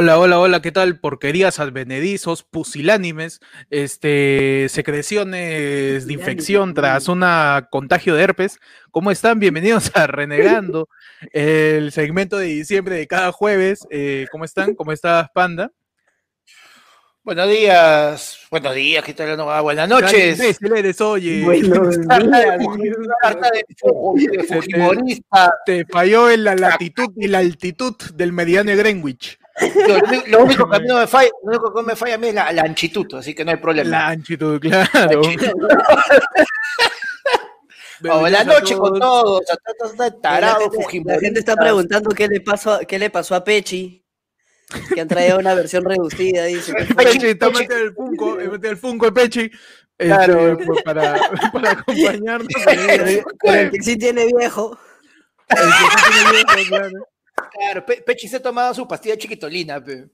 Hola, hola, hola, ¿qué tal? Porquerías advenedizos, pusilánimes, este, secreciones de infección tras un contagio de herpes. ¿Cómo están? Bienvenidos a Renegando, el segmento de diciembre de cada jueves. Eh, ¿Cómo están? ¿Cómo estás, Panda? Buenos días, buenos días, ¿qué tal? No, buenas noches. eres, oye. Buenos días. te, falló en la latitud y la altitud del mediano de Greenwich. Lo, único que a mí no me falla, lo único que me falla a mí es la, la anchitud, así que no hay problema. La anchitud, claro. Buenas noches con todos. Tarado, la, gente, está preguntando qué le pasó, qué le pasó a Pechi. Que han traído una versión reducida, dice. Pechi está metiendo el Funko, metiendo el Funko de Pechi. Claro. Este, pues, para, para acompañarnos. Con el que sí tiene viejo. El que sí tiene viejo, claro. Claro, Pechi se ha tomado su pastilla chiquitolina, pe.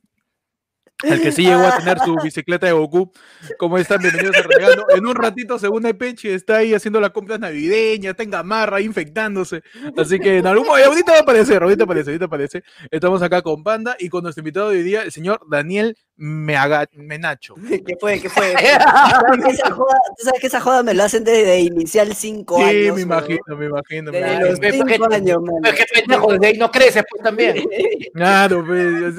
El que sí llegó a tener su bicicleta de Goku. ¿Cómo están? Bienvenidos a Renegando. En un ratito, según el Pechi, está ahí haciendo la compra navideña, está en gamarra, infectándose. Así que en algún momento, ahorita va a aparecer, ahorita aparece, ahorita aparece. Estamos acá con Panda y con nuestro invitado de hoy día, el señor Daniel Menacho. ¿Qué fue? ¿Qué fue? ¿Tú sabes que esa joda me la hacen desde inicial 5 años? Sí, me imagino, me imagino. Desde los 5 años, man. Es que pendejo, desde ahí no creces, pues también. Claro, pues.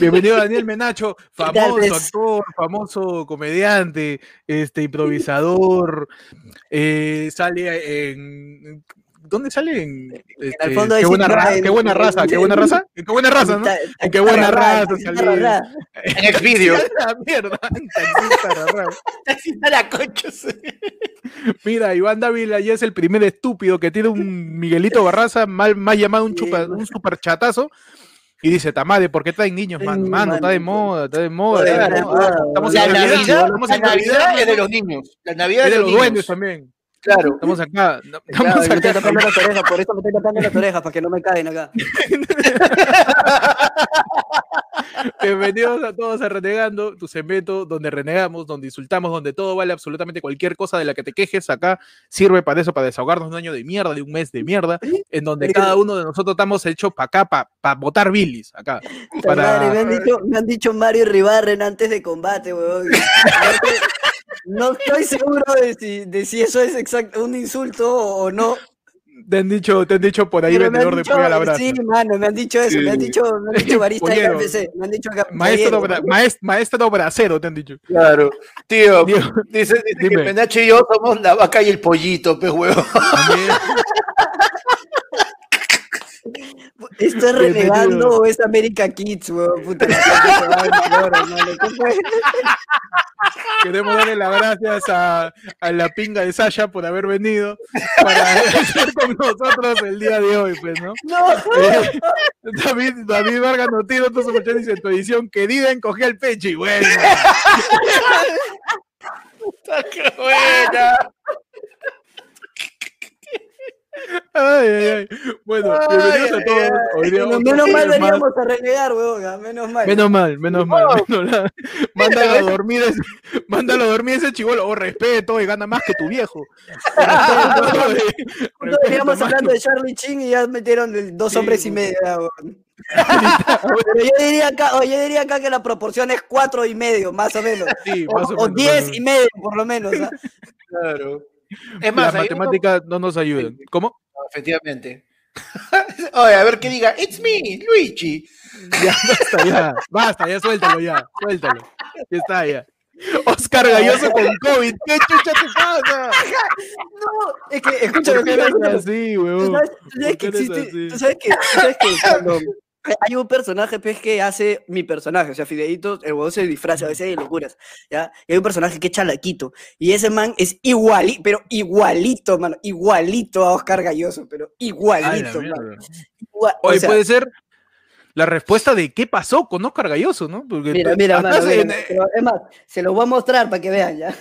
Bienvenido Daniel Menacho, famoso actor, famoso comediante, este improvisador, eh, sale en ¿Dónde sale? En, este, fondo qué, buena raza, qué buena raza, qué buena raza, qué buena raza, ¿no? En qué buena raza salía. En el vídeo. La mierda, la Mira, Iván Dávila ya es el primer estúpido que tiene un Miguelito Barraza, mal, más llamado un, chupa, un super chatazo, y dice, Tamade, ¿por qué traen niños, mano? Mano, está de moda, está de moda. Estamos en Navidad, la Navidad es de los niños. La Navidad es de los duendes también. Claro. Estamos acá. Estamos acá. Me estoy las orejas, por eso me estoy tapando las orejas, para que no me caen acá. Bienvenidos a todos a Renegando, tu segmento donde renegamos, donde insultamos, donde todo vale absolutamente cualquier cosa de la que te quejes. Acá sirve para eso, para desahogarnos un año de mierda, de un mes de mierda, en donde cada uno de nosotros estamos hechos para acá, para pa votar bilis. Acá. Para... me, han dicho, me han dicho Mario Ribarren antes de combate, weón. No estoy seguro de si, de si eso es exacto, un insulto o no. Te han dicho, te han dicho por ahí Pero vendedor dicho, de pollo a la brasa. Sí, mano, me han dicho eso, sí. me han dicho, me han dicho barista de KFC, me han dicho maestro, bra, maestro, maestro bracero, te han dicho. Claro, tío, dice, dice que Penacho y yo somos la vaca y el pollito, pe huevo. ¿Estás renegando o es America Kids, weón? Puta, Queremos darle las gracias a, a, la pinga de Sasha por haber venido para estar con nosotros el día de hoy, pues, ¿no? no. Eh, David, David Vargas Notino, entonces dice en tu edición, querida, encogí el pecho y bueno. ¡Puta, qué buena! Ay, ay, ay. Bueno, ay, bienvenidos a todos. Hoy día, menos mal veníamos a renegar, weón. Menos mal. Menos mal, menos mal. Menos mándalo a dormir, ese, mándalo a dormir ese chivolo. O oh, respeto y gana más que tu viejo. Veníamos hablando de Charlie Chin y ya metieron dos sí, hombres y medio, weón. Pero yo diría acá, yo diría acá que la proporción es cuatro y medio, más o menos. Sí, más o, o, o diez y medio, por lo menos. ¿ah? Claro. Es más, las matemáticas no nos ayudan. ¿Cómo? No, efectivamente. Oye, a ver qué diga, it's me, Luigi. Ya, basta, ya, basta, ya suéltalo ya, suéltalo. Ya está, ya. Oscar Galloso con COVID, ¿qué chucha te pasa? No, es que, escúchame, ¿Por qué eres así, weón? ¿Tú sabes que existe, tú sabes que, tú sabes que cuando hay un personaje pues, que hace mi personaje, o sea, Fideito, el huevón se disfraza, a veces hay locuras, ¿ya? Y hay un personaje que es chalaquito, y ese man es igualito, pero igualito, mano, igualito a Oscar Galloso, pero igualito, Igual, Oye, o sea, puede ser la respuesta de qué pasó con Oscar Galloso, ¿no? Porque mira, mira, mano, se... mira, pero, es más, se lo voy a mostrar para que vean, ¿ya?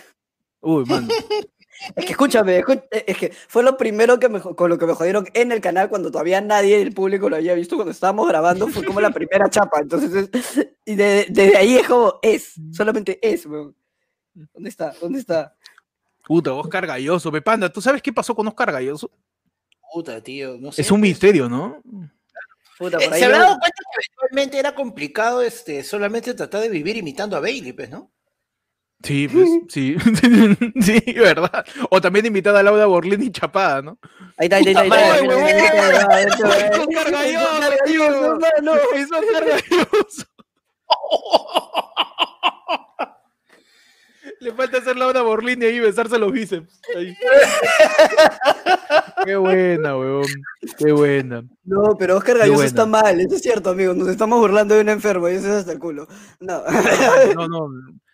Uy, mano. Es que escúchame, es que fue lo primero que me, con lo que me jodieron en el canal cuando todavía nadie del público lo había visto cuando estábamos grabando, fue como la primera chapa. Entonces, es, y de, desde ahí es como, es, solamente es, weón. ¿Dónde está? ¿Dónde está? Puta, Oscar Galloso, Pepanda, ¿tú sabes qué pasó con Oscar Galloso? Puta, tío, no sé. Es un misterio, ¿no? Eh, se habrá dado cuenta que eventualmente era complicado este, solamente tratar de vivir imitando a Bailey, pues, ¿no? Sí, pues, sí, sí, verdad. O también invitada a Laura Borlini Chapada, ¿no? Ahí está, ahí está, ahí está. Cargalloso, cargalloso. Le falta hacer Laura Borlini ahí y besarse los bíceps. Qué buena, weón. Qué buena. No, pero Oscar Galloso está mal, eso es cierto, amigo. Nos estamos burlando de un enfermo y eso es hasta el culo. No. No, no.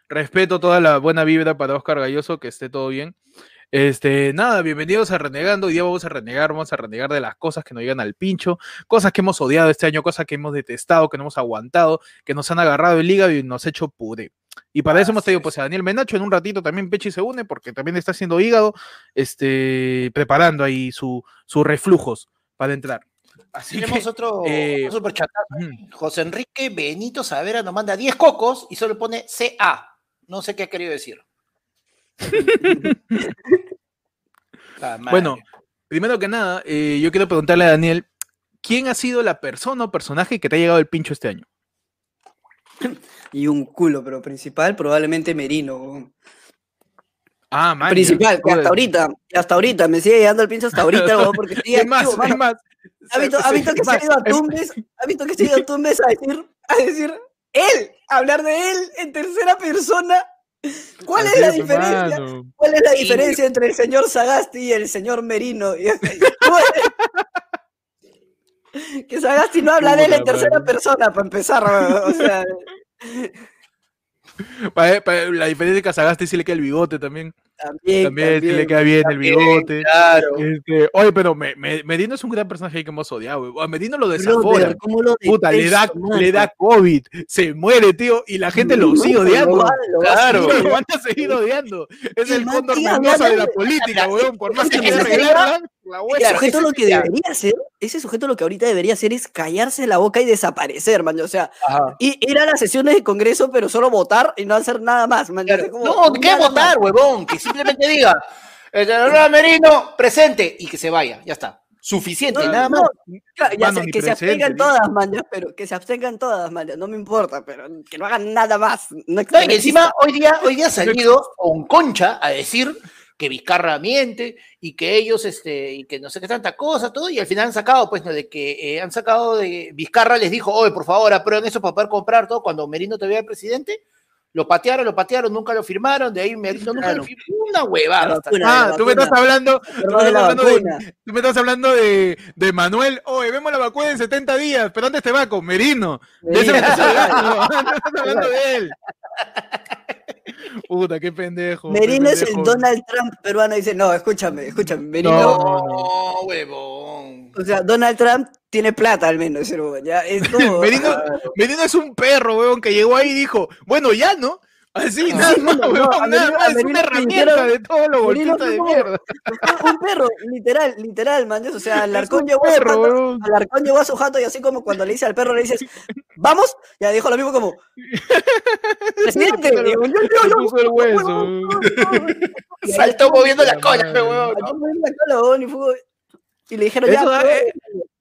Respeto toda la buena vibra para Oscar Galloso, que esté todo bien. Este, nada, bienvenidos a Renegando. Hoy día vamos a renegar, vamos a renegar de las cosas que nos llegan al pincho, cosas que hemos odiado este año, cosas que hemos detestado, que no hemos aguantado, que nos han agarrado el hígado y nos ha hecho puré. Y para eso hemos tenido pues a Daniel Menacho, en un ratito también Pechi se une, porque también está haciendo hígado, este, preparando ahí su, sus reflujos para entrar. Así Tenemos otro eh, super chat. José Enrique Benito Savera nos manda 10 cocos y solo pone CA. No sé qué ha querido decir. bueno, primero que nada, eh, yo quiero preguntarle a Daniel, ¿quién ha sido la persona o personaje que te ha llegado el pincho este año? y un culo, pero principal probablemente Merino. Ah, man, Principal, que hasta ahorita, hasta ahorita, me sigue llegando el pincho hasta ahorita, porque sigue es más, es más. ¿Ha visto, ¿ha visto que se ha ido a Tumbes? ¿Ha visto que se ha ido a Tumbes a decir, a decir, él, hablar de él en tercera persona? ¿Cuál es la diferencia? ¿Cuál es la diferencia entre el señor Sagasti y el señor Merino? que Sagasti no habla de él en tercera persona, para empezar. O sea, la diferencia es que a Sagasti sí le queda el bigote también. También, sí le queda bien el bigote. Claro. Este, oye, pero Medino es un gran personaje que hemos odiado. A Medino lo desafora. Puta, le da, le da COVID, se muere, tío, y la gente lo sigue odiando. claro, lo van a seguir odiando. Es el fondo hermoso de la política, weón. Por más que arreglaran, ese sujeto lo que debería hacer, ese sujeto lo que ahorita debería hacer es callarse la boca y desaparecer, man. O sea, y ir a las sesiones de Congreso, pero solo votar y no hacer nada más, man. no, ¿qué votar, huevón? Que simplemente diga, el general Merino, presente, y que se vaya, ya está. Suficiente, nada más. que se abstengan todas, man, pero que se abstengan todas, man, no me importa, pero que no hagan nada más. No, y encima hoy día, hoy día ha salido con Concha a decir que Vizcarra miente y que ellos, este, y que no sé qué tanta cosa, todo, y al final han sacado, pues, ¿no? de que eh, han sacado de Vizcarra les dijo, oye, por favor, aprueben eso para poder comprar todo cuando Merino te vea el presidente. Lo patearon, lo patearon, nunca lo firmaron, de ahí Merino nunca lo firmó. Una huevada. ah, tú me estás hablando, tú me estás hablando, de, tú me estás hablando de, de, Manuel, oye, vemos la vacuna en 70 días, pero ¿dónde te va? Con Merino. De ese me estás hablando, estás hablando de él. Puta, qué pendejo. Merino es el Donald Trump peruano. Dice, no, escúchame, escúchame. Merino. No, huevón. O sea, Donald Trump tiene plata al menos, Ya, es Merino, Merino, es un perro, huevón, que llegó ahí y dijo, bueno, ya, ¿no? Así, nada más, nada más, es una herramienta de todo lo golpista de mierda. Un perro, literal, literal, man, o sea, Alarcón llegó, a su jato, Alarcón llegó a su jato y así como cuando le dice al perro, le dices, vamos, ya dijo lo mismo como, presidente, Saltó moviendo la cola, huevón. Saltó moviendo la cola, y le dijeron, ya,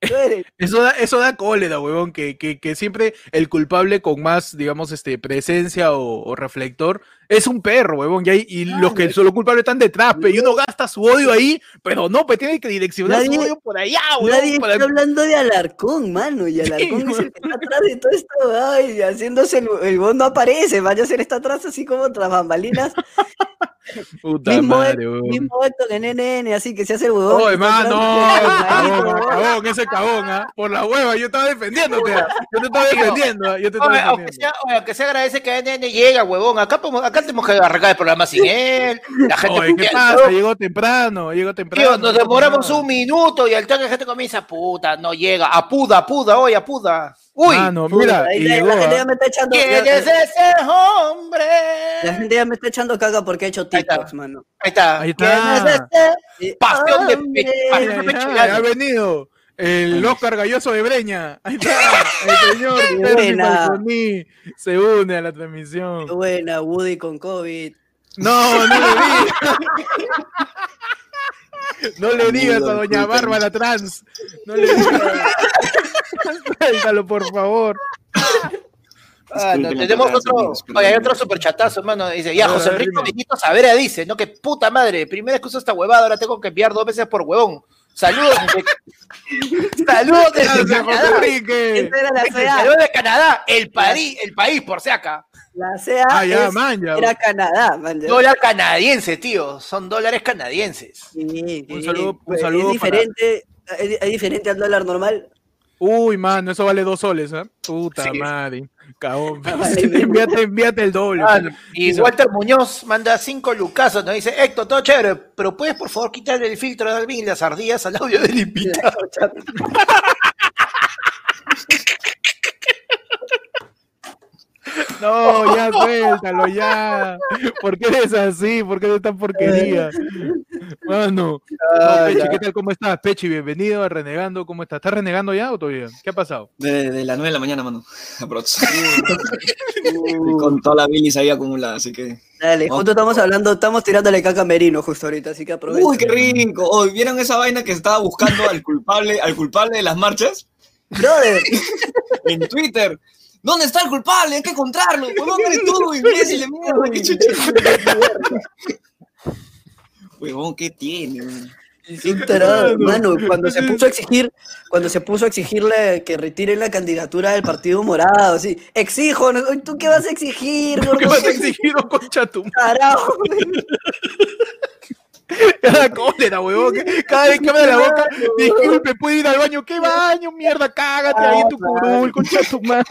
eso da, eso da cólera, huevón, que, que, que, siempre el culpable con más, digamos, este, presencia o, reflector es un perro, huevón, y, y los que son los culpables están detrás, y uno gasta su odio ahí, pero no, pues tiene que direccionar su odio por allá, huevón. Nadie está hablando de Alarcón, mano, y Alarcón es el que está atrás de todo esto, ay, haciéndose el, el no aparece, vaya a ser está atrás así como tras bambalinas. Puta mismo madre, Mismo acto que NN, así que se hace el huevón. Oh, hermano, cabón, ese cabón, ¿ah? Por la hueva, yo estaba defendiéndote, yo te estaba defendiendo, yo te estaba defendiendo. Aunque sea, aunque se agradece que NN llega, huevón, acá, acá tenemos que arrancar el programa sin él. La gente Oye, ¿qué pasa? Llegó temprano, llegó temprano. Tío, nos demoramos un minuto y al toque la gente comienza, puta, no llega, apuda, apuda, oye, apuda. Uy, no, mira, y la, gente ya me está echando ¿Quién es ese hombre? La gente ya me está echando caga porque he hecho TikToks, mano. Ahí está. Ahí está. ¿Quién es ese? Pasión de pecho. Ha venido el Oscar Galloso de Breña. Ahí está. El señor Percy se une a la transmisión. Qué buena, Woody con COVID. No, no lo vi. No le digas a doña Bárbara trans. No le digas. Suéltalo, por favor. Ah, no, tenemos otro, oye, hay otro superchatazo, hermano. Dice, ya, José Enrique. Benito Savera dice, no, que puta madre, primera excusa esta huevada, ahora tengo que enviar dos veces por huevón. Saludos desde, saludos desde Canadá. Enrique. Esa era la CA. Saludos de Canadá, el país, el país, por si acá. La CA Ah, ya, es- man, ya. era Canadá, man. ya. Dólar canadiense, tío. Son dólares canadienses. Sí, Un saludo- un pues, saludo Es diferente, es, es diferente al dólar normal. Uy, mano, eso vale dos soles, ¿ah? Puta Sí. madre. Cagón. vale. envíate, envíate el doble. Ah, y Walter Muñoz manda cinco lucazos, nos dice, Héctor, todo chévere, pero puedes por favor quitarle el filtro de Alvin y las ardillas al audio del invitado. No, ya suéltalo, ya. ¿Por qué eres así? ¿Por qué eres tan porquería? Mano. No, Pechi, ¿qué tal? ¿Cómo estás? Pechi, bienvenido a Renegando. ¿Cómo estás? ¿Estás renegando ya o todavía? ¿Qué ha pasado? De, de las 9 de la mañana, mano. Aprox. Y con toda la bilis ahí acumulada, así que. Dale, justo estamos hablando, estamos tirándole caca a Merino justo ahorita, así que aprovecha. Uy, qué rico. Oh, ¿Vieron esa vaina que estaba buscando al culpable, al culpable de las marchas? Brother, En Twitter. ¿Dónde está el culpable? Hay que encontrarlo. ¿Huevón eres tú, imbécil de mierda? ¿Qué chucha? Huevón, ¿qué tiene? Sí, tarado, Mano. cuando se puso a exigir, cuando se puso a exigirle que retiren la candidatura del Partido Morado, así, exijo. ¿tú qué vas a exigir, ¿Qué gordo? vas a exigir, concha tu Carajo. Cada cólera, huevón. Cada vez que abre la boca, disculpe, puede ir al baño. ¿Qué baño? Mierda, cágate ahí en tu curul, concha tu madre.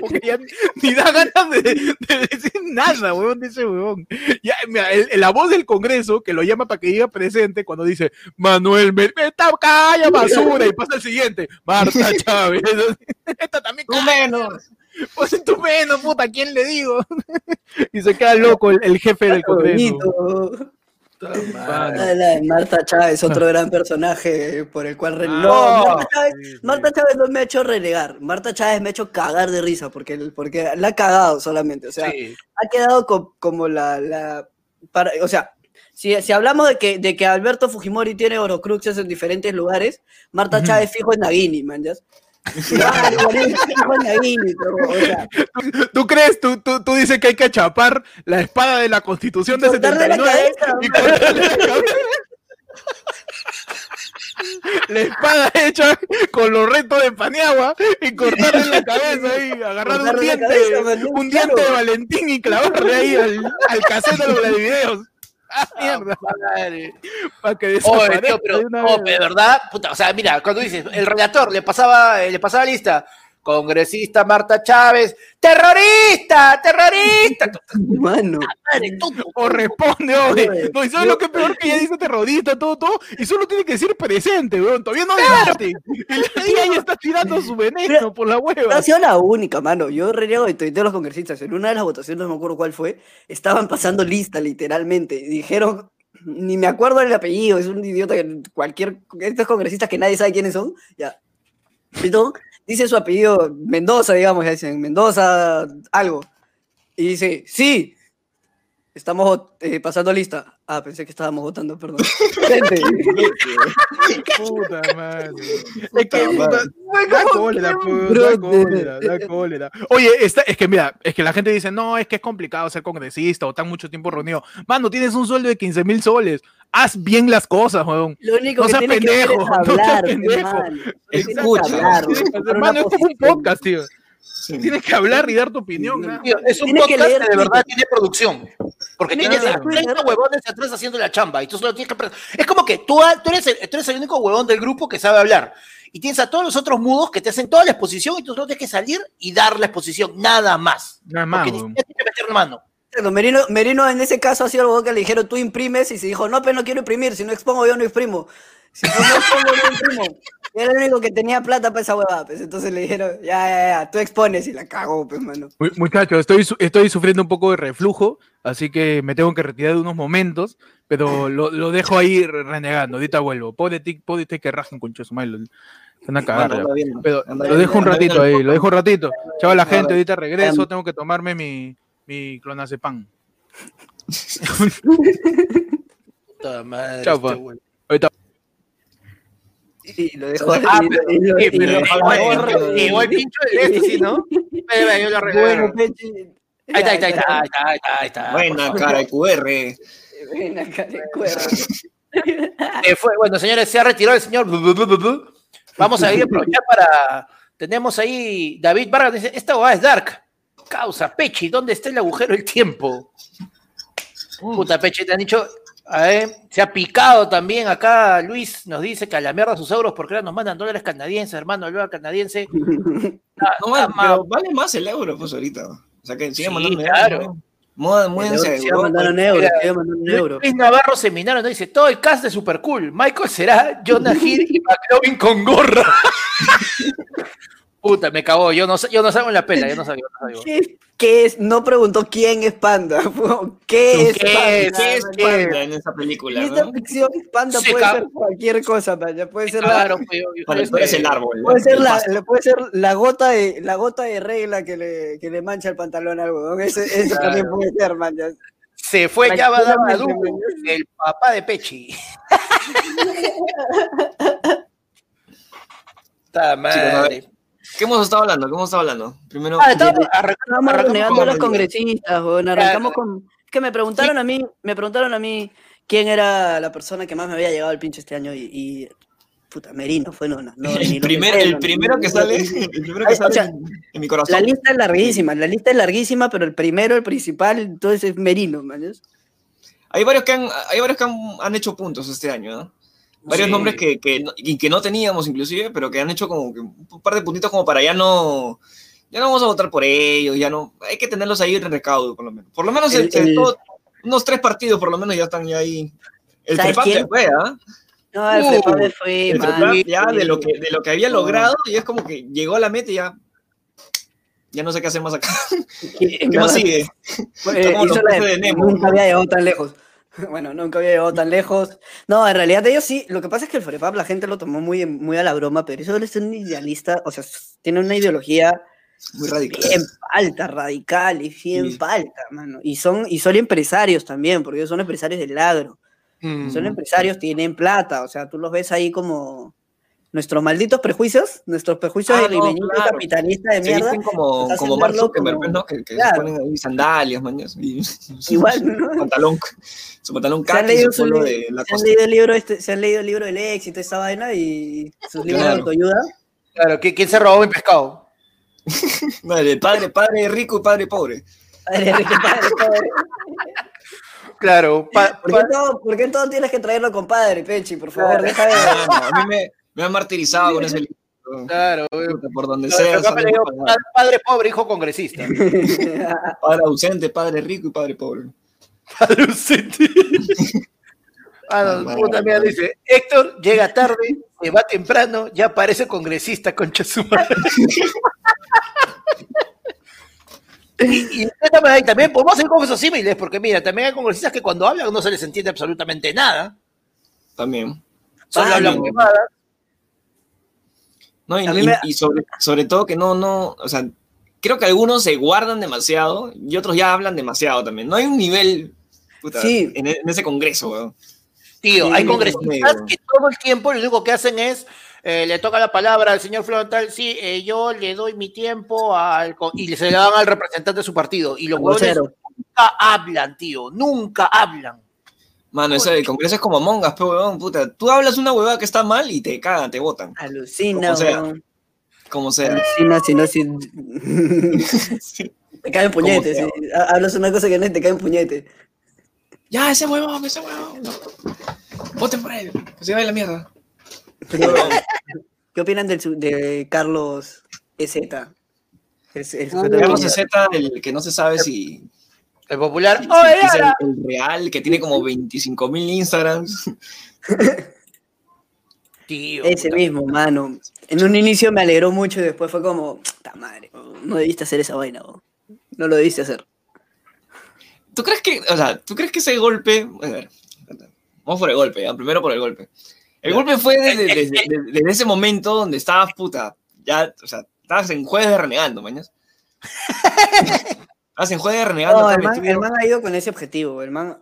Porque ya ni- da ganas de, de decir nada, huevón, de ese huevón. Ya, mira, el- la voz del Congreso, que lo llama para que diga presente, cuando dice, Manuel, me, está calla basura, y pasa el siguiente, Marta Chávez. Esta también Tú calla, menos. pues tu menos, puta, ¿a quién le digo? y se queda loco el, el jefe del Congreso. Bonito. Ah, la de Marta Chávez, otro gran personaje por el cual... re- Ah, no, Marta Chávez, sí, sí. Marta Chávez no me ha hecho renegar, Marta Chávez me ha hecho cagar de risa, porque, porque la ha cagado solamente, o sea, Sí. ha quedado co- como la... la para, o sea, si, si hablamos de que, de que Alberto Fujimori tiene orocruxes en diferentes lugares, Marta. Chávez fijo en Nagini, man, ¿ya? Sea, ¿Tú crees? ¿Tú, tú, tú dices que hay que chapar la espada de la Constitución de cortarle la 79 cabeza, y cortarle la cabeza? La espada hecha con los retos de Paniagua y cortarle la cabeza ahí, agarrar un diente, cabeza, un diente de Valentín y clavarle ahí al, al cassette de los Vladivideos. Ah, mierda, para que Oye, desaparezca tío, pero, no, de verdad, puta, o sea, mira, cuando dices, el relator le pasaba, eh, le pasaba lista, congresista Marta Chávez, terrorista, terrorista, mano. madre, tú, O responde, oye. No, y sabes lo que es peor que ella dice terrorista, todo, todo, y solo tiene que decir presente, weón. Todavía no debate. Y la ya está tirando su veneno Pero- por la No hueva. ha sido la única, mano. Yo reniego de de los congresistas. En una de las votaciones, no me acuerdo cuál fue, estaban pasando lista, literalmente. Dijeron, ni me acuerdo del apellido, es un idiota que cualquier. Estos congresistas que nadie sabe quiénes son, ya. Dice su apellido, Mendoza, digamos, dicen, Mendoza, algo. Y dice, sí, estamos eh, pasando lista. Ah, pensé que estábamos votando, perdón. Gente. Puta madre. Es que, puta, da cólera, pues, da cólera, da cólera. Oye, está, es que mira, es que la gente dice, no, es que es complicado ser congresista o tan mucho tiempo reunido. Mano, tienes un sueldo de 15 mil soles. Haz bien las cosas, weón. Lo único No que seas tiene que hacer pendejo, es no seas hablar, pendejo. Escucha. hablar, Hermano, esto es un podcast, tío. Sí. Tienes que hablar y dar tu opinión. tío, es un que podcast que, leer de verdad tiene producción. Porque Tienes que a leer 30 Twitter. huevones atrás haciendo la chamba y tú solo tienes que... Es como que tú, tú, eres el, tú eres el único huevón del grupo que sabe hablar. Y tienes a todos los otros mudos que te hacen toda la exposición y tú solo tienes que salir y dar la exposición, nada más. Nada más, Porque ni siquiera tienes que meter mano. Bueno, Merino, Merino en ese caso ha sido algo que le dijeron, tú imprimes, y se dijo, no, pero no quiero imprimir, si no expongo yo no exprimo. Si no, no expongo, no imprimo. Y era el único que tenía plata para esa huevada, pues entonces le dijeron, ya, ya, ya, tú expones y la cago, pues, mano. Mu- Muchachos, estoy, su- estoy sufriendo un poco de reflujo, así que me tengo que retirar de unos momentos, pero lo, lo dejo ahí re- renegando. Ahorita vuelvo. Pobre ti que rajen con Chosumay. Se van a cagar. Anda, ya. anda bien, Pero lo dejo un ratito ahí, lo dejo un ratito. Chao la gente, ahorita regreso, tengo que tomarme mi, mi clonazepam. Puta madre, Chao, este Y lo dejó Ah, pero- y lo- sí, pero igual- pincho de esto, ¿sí, no? Yo lo arreglo. Bueno, Pechi. Ahí está, ahí está, ahí está, ahí está, ahí está, ahí está. Buena cara de QR. Buena cara de. Eh, fue, bueno, señores, se ha retirado el señor. bu- bu- bu- bu- bu. Vamos a ir a aprovechar para. Tenemos ahí David Vargas, dice: Esta hueá es Dark. Causa, Pechi, ¿dónde está el agujero del tiempo? Puta, Pechi, te han dicho. A ver, se ha picado también acá. Luis nos dice que a la mierda sus euros porque ahora nos mandan dólares canadienses, hermano, el dólar canadiense. Está- No, vale, está mal. pero vale más el euro, pues ahorita. O sea que Sí, mandando claro. euros, un euro. Luis Navarro Seminario nos dice: Todo el cast de super cool. Michael será Jonah Hill y McLovin con gorra. Puta, me cagó. Yo no, sé- yo no salgo en la pela. Yo no salgo. yo no salgo. ¿Qué, qué es? No preguntó quién es Panda. ¿Qué es ¿Qué Panda? es? ¿Qué es. Panda en esa película? esta ¿no? ficción Panda Se puede ser cualquier cosa, man, ya puede ser la, Claro, pues, yo- yo- tú eres el árbol. puede ser la, puede ser la gota de la gota de regla que le, que le mancha el pantalón al huevón. Claro. también puede ser, man. Se fue ya Badabadu, Tranquilamente, el papá de Pechi. Está madre. ¿Qué hemos estado hablando? ¿Qué hemos estado hablando? Primero, Ah, arrancamos renegando con- a los congresistas, weón. Arrancamos con. Es que me preguntaron a mí, me preguntaron a mí quién era la persona que más me había llegado al pinche este año y. y- puta, Merino fue no, no, el, lo primer- pensé, el no, primero que sale, el primero que sale o sea, en, mi corazón. La lista es larguísima, la lista es larguísima, pero el primero, el principal, entonces es Merino, man. Hay varios que han, hay varios que han, han hecho puntos este año, ¿no? Varios Sí. nombres que, que, no- y que no teníamos inclusive, pero que han hecho como que un par de puntitos como para ya no, ya no vamos a votar por ellos, ya no, hay que tenerlos ahí en recaudo por lo menos. Por lo menos El- el- el el- todo- unos tres partidos por lo menos ya están ya ahí. El ¿Sabes Prepap se fue, ¿ah? No, el Uh, fue, El man. Ya de lo que, de lo que había logrado y es como que llegó a la meta y ya, ya no sé qué hacer más acá. ¿Qué más sigue? eh, hizo la de- de Nemo, nunca había llegado tan lejos. Bueno, nunca había llegado tan lejos. No, en realidad ellos sí. Lo que pasa es que el Frepap la gente lo tomó muy, muy a la broma, pero eso es un idealista, o sea, tiene una ideología Muy radical. bien palta, radical y bien Sí. palta, mano. Y son, y son empresarios también, porque ellos son empresarios del agro. Mm. Son empresarios, tienen plata, o sea, tú los ves ahí como nuestros malditos prejuicios, nuestros prejuicios Ah, de no, limeñito claro. capitalista de Se mierda. visten como, como Mark Zuckerberg, como- ¿no? Que, que Claro. se ponen ahí sandalias, mañas, y Igual, ¿no? su pantalón, su pantalón Se han, leído de la se han leído el libro este, se han leído el libro del éxito, esa vaina, y sus libros de Claro. autoayuda. Claro, ¿qui- ¿quién se robó mi pescado? Vale, padre, padre rico y padre pobre. Padre, rico, padre, pobre. Claro, pa- ¿Por pa- qué, todo, ¿Por qué todo tienes que traerlo con padre, Pechi? Por favor, deja de... No, a mí me, me han martirizado con ese libro. claro. Por donde de sea, padre pobre, hijo congresista. padre ausente, padre rico y padre pobre. Padre ausente. Ah, no, puta mierda, dice, Héctor llega tarde, se va temprano, ya parece congresista, concha su madre. Y, y de esta manera, también podemos hacer cosas símiles, porque mira, también hay congresistas que cuando hablan no se les entiende absolutamente nada. También. Solo Ah, hablan no. huevadas. No, y, y sobre, sobre todo que no, no, o sea, creo que algunos se guardan demasiado y otros ya hablan demasiado también. No hay un nivel puta, Sí. en, e- en ese congreso, weón. Tío, hay congresistas que todo el tiempo lo único que hacen es, eh, le toca la palabra al señor Frontal, sí, eh, yo le doy mi tiempo al, y se le dan al representante de su partido. Y los huevones nunca hablan, tío, nunca hablan. Mano, ese el congreso es como Among Us, pero weón, puta. Tú hablas una huevada que está mal y te cagan, te botan. Alucina, sea. weón. Como sea. Alucina, si no, si... Sí. te caen puñetes. sí. Hablas una cosa que no es, te caen puñetes. Ya, ese huevón, ese huevón. No. Voten por él, que se vaya la mierda. Pero, ¿Qué opinan del, de Carlos EZ? El, el sujeto de Carlos Piñera. Z, el que no se sabe si, El popular, si ¡Oye, es el, real, que tiene como 25 mil Instagrams. Tío, Ese puta. mismo, mano. En un inicio me alegró mucho y después fue como, ¡ta madre! No debiste hacer esa vaina. No lo debiste hacer. ¿Tú crees que, o sea, tú crees que ese golpe, a ver, vamos por el golpe, ¿ya? primero por el golpe. El golpe fue desde, desde- desde- desde ese momento donde estabas, puta, ya, o sea, estabas en jueves de renegando, mañas. estabas en jueves de renegando. No, el man, metido. el man ha ido con ese objetivo. El man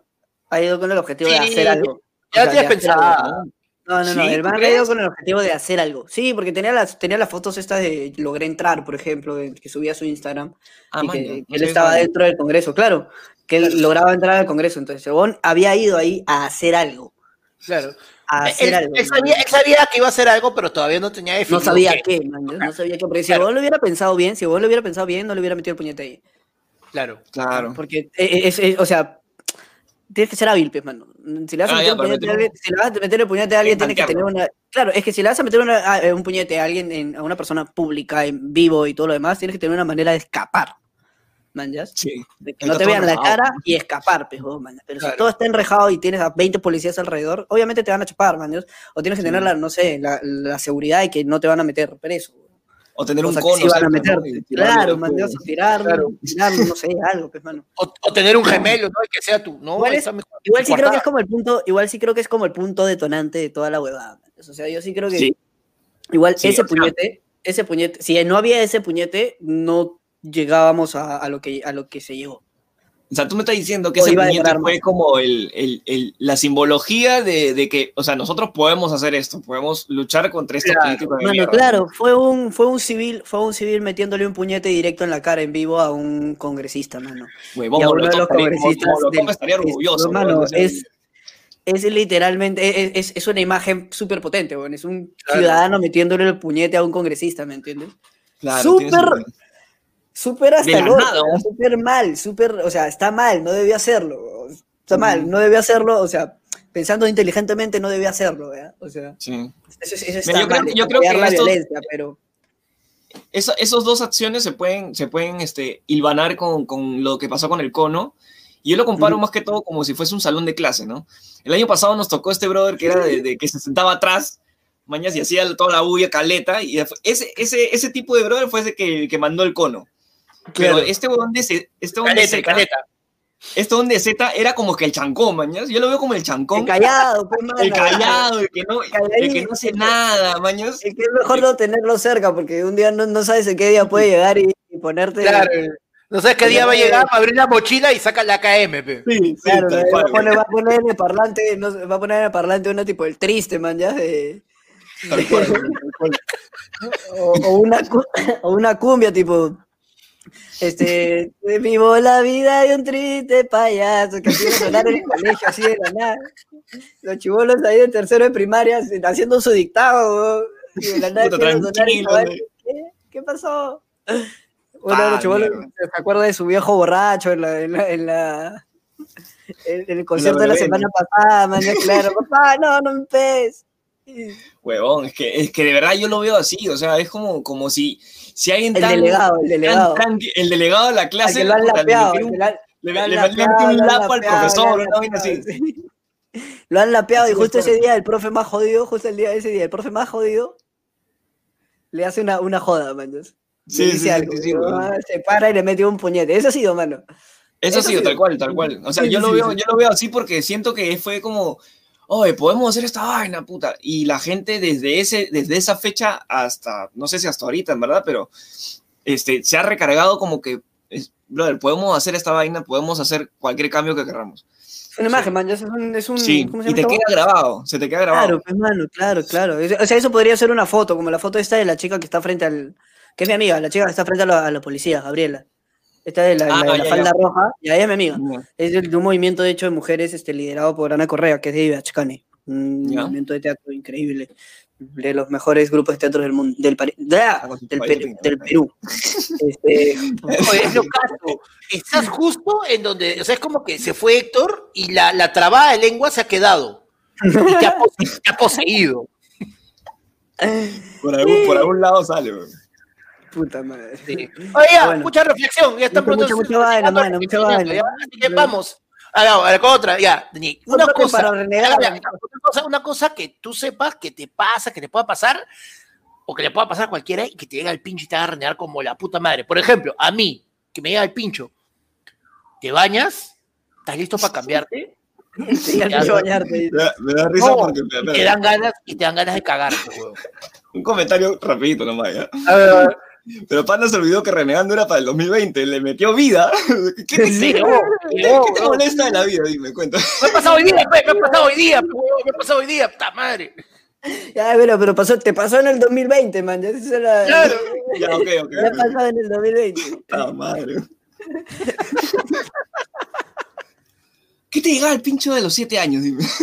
ha ido con el objetivo de hacer algo. Ya O sea, tienes pensado. No, no, no, el ¿Tú man ha ido con el objetivo de hacer algo. Sí, porque tenía las, tenía las fotos estas de logré entrar, por ejemplo, de- que subía a su Instagram. Ah, y man, que, No él estaba dentro del Congreso, claro, que él lograba entrar al Congreso. Entonces, Sebón había ido ahí a hacer algo. Claro. A hacer Él, algo. él sabía, él sabía que iba a hacer algo, pero todavía no tenía No definido sabía qué. qué, man, no sabía qué. Porque si Claro. Sebón lo hubiera pensado bien, si Sebón lo hubiera pensado bien, no le hubiera metido el puñete ahí. Claro. Claro. Porque eh, es, es- o sea, tienes que ser hábil, pues, mano. Si le vas a Ah, meter ya, para puñete a un- alguien, si le vas a meter el puñete a alguien, tienes que tener una. Claro, es que si le vas a meter una- a- eh, un puñete a alguien, en- a una persona pública, en vivo y todo lo demás, tienes que tener una manera de escapar. ¿Manjas? Sí. De que no te vean la cara y escapar, pues, huevón, mañas. Pero Claro. si todo está enrejado y tienes a 20 policías alrededor, obviamente te van a chapar, mañas. O tienes que Sí. tener la, no sé, la, la seguridad de que no te van a meter preso. O tener un Cosa que cono. van a cerca, ¿no? Claro, después. mañas, o tirarlo, Claro. tirarlo, no sé, algo, pues, mano. O, o tener un gemelo, ¿no? Que sea tú. No, Igual es-. Igual sí creo que es como el punto, igual sí creo que es como el punto detonante de toda la huevada. O sea, yo sí creo que Sí. igual Sí, ese o sea- puñete, ese puñete, si no había ese puñete, no llegábamos a, a lo que a lo que se llegó. O sea, tú me estás diciendo que O ese puñete fue como el, el- el- la simbología de, de que, o sea, nosotros podemos hacer esto, podemos luchar contra estos Claro. políticos de Mano, claro, fue un, fue un civil, fue un civil metiéndole un puñete directo en la cara en vivo a un congresista, mano. Huevón, y a uno de Molotov los congresistas del- estaría es- orgulloso. de ese- es, es literalmente, es, es- es una imagen súper potente, weón. Es un Claro. ciudadano metiéndole el puñete a un congresista, ¿me entiendes? Claro, súper-. Súper hasta el súper mal, súper, o sea, está mal, no debió hacerlo. Está mal, no debió hacerlo, o sea, pensando inteligentemente no debió hacerlo, ¿verdad? O sea, Sí. eso, eso está Mira, yo creo mal, que- yo es creo que apoyar la estos- violencia, pero Esa- esas dos acciones se pueden, se pueden este, hilvanar con, con lo que pasó con el cono. Y yo lo comparo más que todo como si fuese un salón de clase, ¿no? El año pasado nos tocó este brother que era de, de que se sentaba atrás, mañas, y hacía toda la bulla caleta. Y ese, ese, ese tipo de brother fue ese que, que mandó el cono. Pero Claro. este huevón de, este Caleta, Z, caleta. este huevón de Z era como que el chancón, mañas. Yo lo veo como el chancón. el callado, pues, mano, El callado, el que no, el que no hace nada, mañas. Es que es mejor no tenerlo cerca, porque un día no, no sabes en qué día puede llegar y, y ponerte. Claro. No sabes qué día va a llegar para abrir la mochila y saca la KM, pe. Sí, sí, Claro, tal va, cual, a poner, va a poner en el parlante, no va a poner en el parlante una tipo el triste, man, ya de- tal cual, tal cual. o, o una, o una cumbia tipo este vivo la vida de un triste payaso que hacía sonar en el colegio así de la nada los chivolos ahí de tercero de primaria haciendo su dictado y de la nada sonar. ¿qué? ¿qué pasó? uno de los chivolos se acuerda de su viejo borracho en la, en la, en la- en- el concierto de la semana pasada, man, claro, papá, no, no me pegues. Huevón, es que, es que de verdad yo lo veo así, o sea, es como, como si, si alguien El tan, delegado, el delegado. tan- el delegado de la clase que lo han le lapeado, metió le, metió un lapo al profesor, una vaina así. Lo han lapeado y justo es, ese día el profe más jodido, justo el día ese día, el profe más jodido le hace una, una joda, man. Sí, sí, dice sí, algo, sí, sí, ¿no? weón. se para y le mete un puñete. Eso ha sido, mano. Eso sí, sí. tal cual, tal cual. O sea, yo lo veo, yo lo veo así porque siento que fue como, oye, podemos hacer esta vaina, puta. Y la gente desde ese, desde esa fecha hasta, no sé si hasta ahorita, en verdad, pero este, se ha recargado como que, es, brother, podemos hacer esta vaina, podemos hacer cualquier cambio que queramos. Es una imagen, man. ya Es un, es un, Sí, ¿cómo se y te queda grabado, se te queda grabado. Claro, pues, mano, claro, claro. O sea, eso podría ser una foto, como la foto esta de la chica que está frente al. que es mi amiga, la chica que está frente a la, a la policía, Gabriela. Esta de la, Ah, la de la ya, falda roja, y ella es mi amiga. Es de, de un movimiento, de hecho, de mujeres este, liderado por Ana Correa, que es de Ibachcane. Un movimiento de teatro increíble. De los mejores grupos de teatro del mundo. Del, Pari- ¡Ah! del, país, Perú- del. Perú. Este, Oye, es lo caso. Estás justo en donde, o sea, es como que se fue Héctor y la, la trabada de lengua se ha quedado. Y te ha, pose- te ha poseído. Por algún, por algún lado sale, weón. Puta madre. Sí. Oye, ya, Bueno. mucha reflexión. Ya está Mucha, pronto. mucha, mucha vaina, mano, mucha vaina. Ya, Así que vamos. A la, a la otra, ya. Una cosa, para renegar, una, cosa, una cosa que tú sepas que te pasa, que te pueda pasar, o que le pueda pasar a cualquiera y que te llega el pincho y te haga renegar como la puta madre. Por ejemplo, a mí, que me llega el pincho, ¿te bañas? ¿Estás listo para cambiarte? Sí, ya no bañarte. Me da, me da risa No, porque y te dan ganas, y te dan ganas de cagarte, un comentario rapidito nomás, ¿ya? A ver, a ver. Pero Panda se olvidó que Renegando era para el 2020, le metió vida. ¿Qué te, Sí, qué- no, qué- no, qué te no. molesta de la vida? Dime, cuenta. Me ha pasado hoy día, pe, me ha pasado hoy día, huevón, me ha pasado hoy día, puta madre. Ya, pero, pero pasó, te pasó en el 2020, man. Ya, esa era- Claro. Ya, ok, ok. ya ok. pasó en el 2020. Ah, madre. ¿Qué te llegaba el pincho de los siete años? Dime.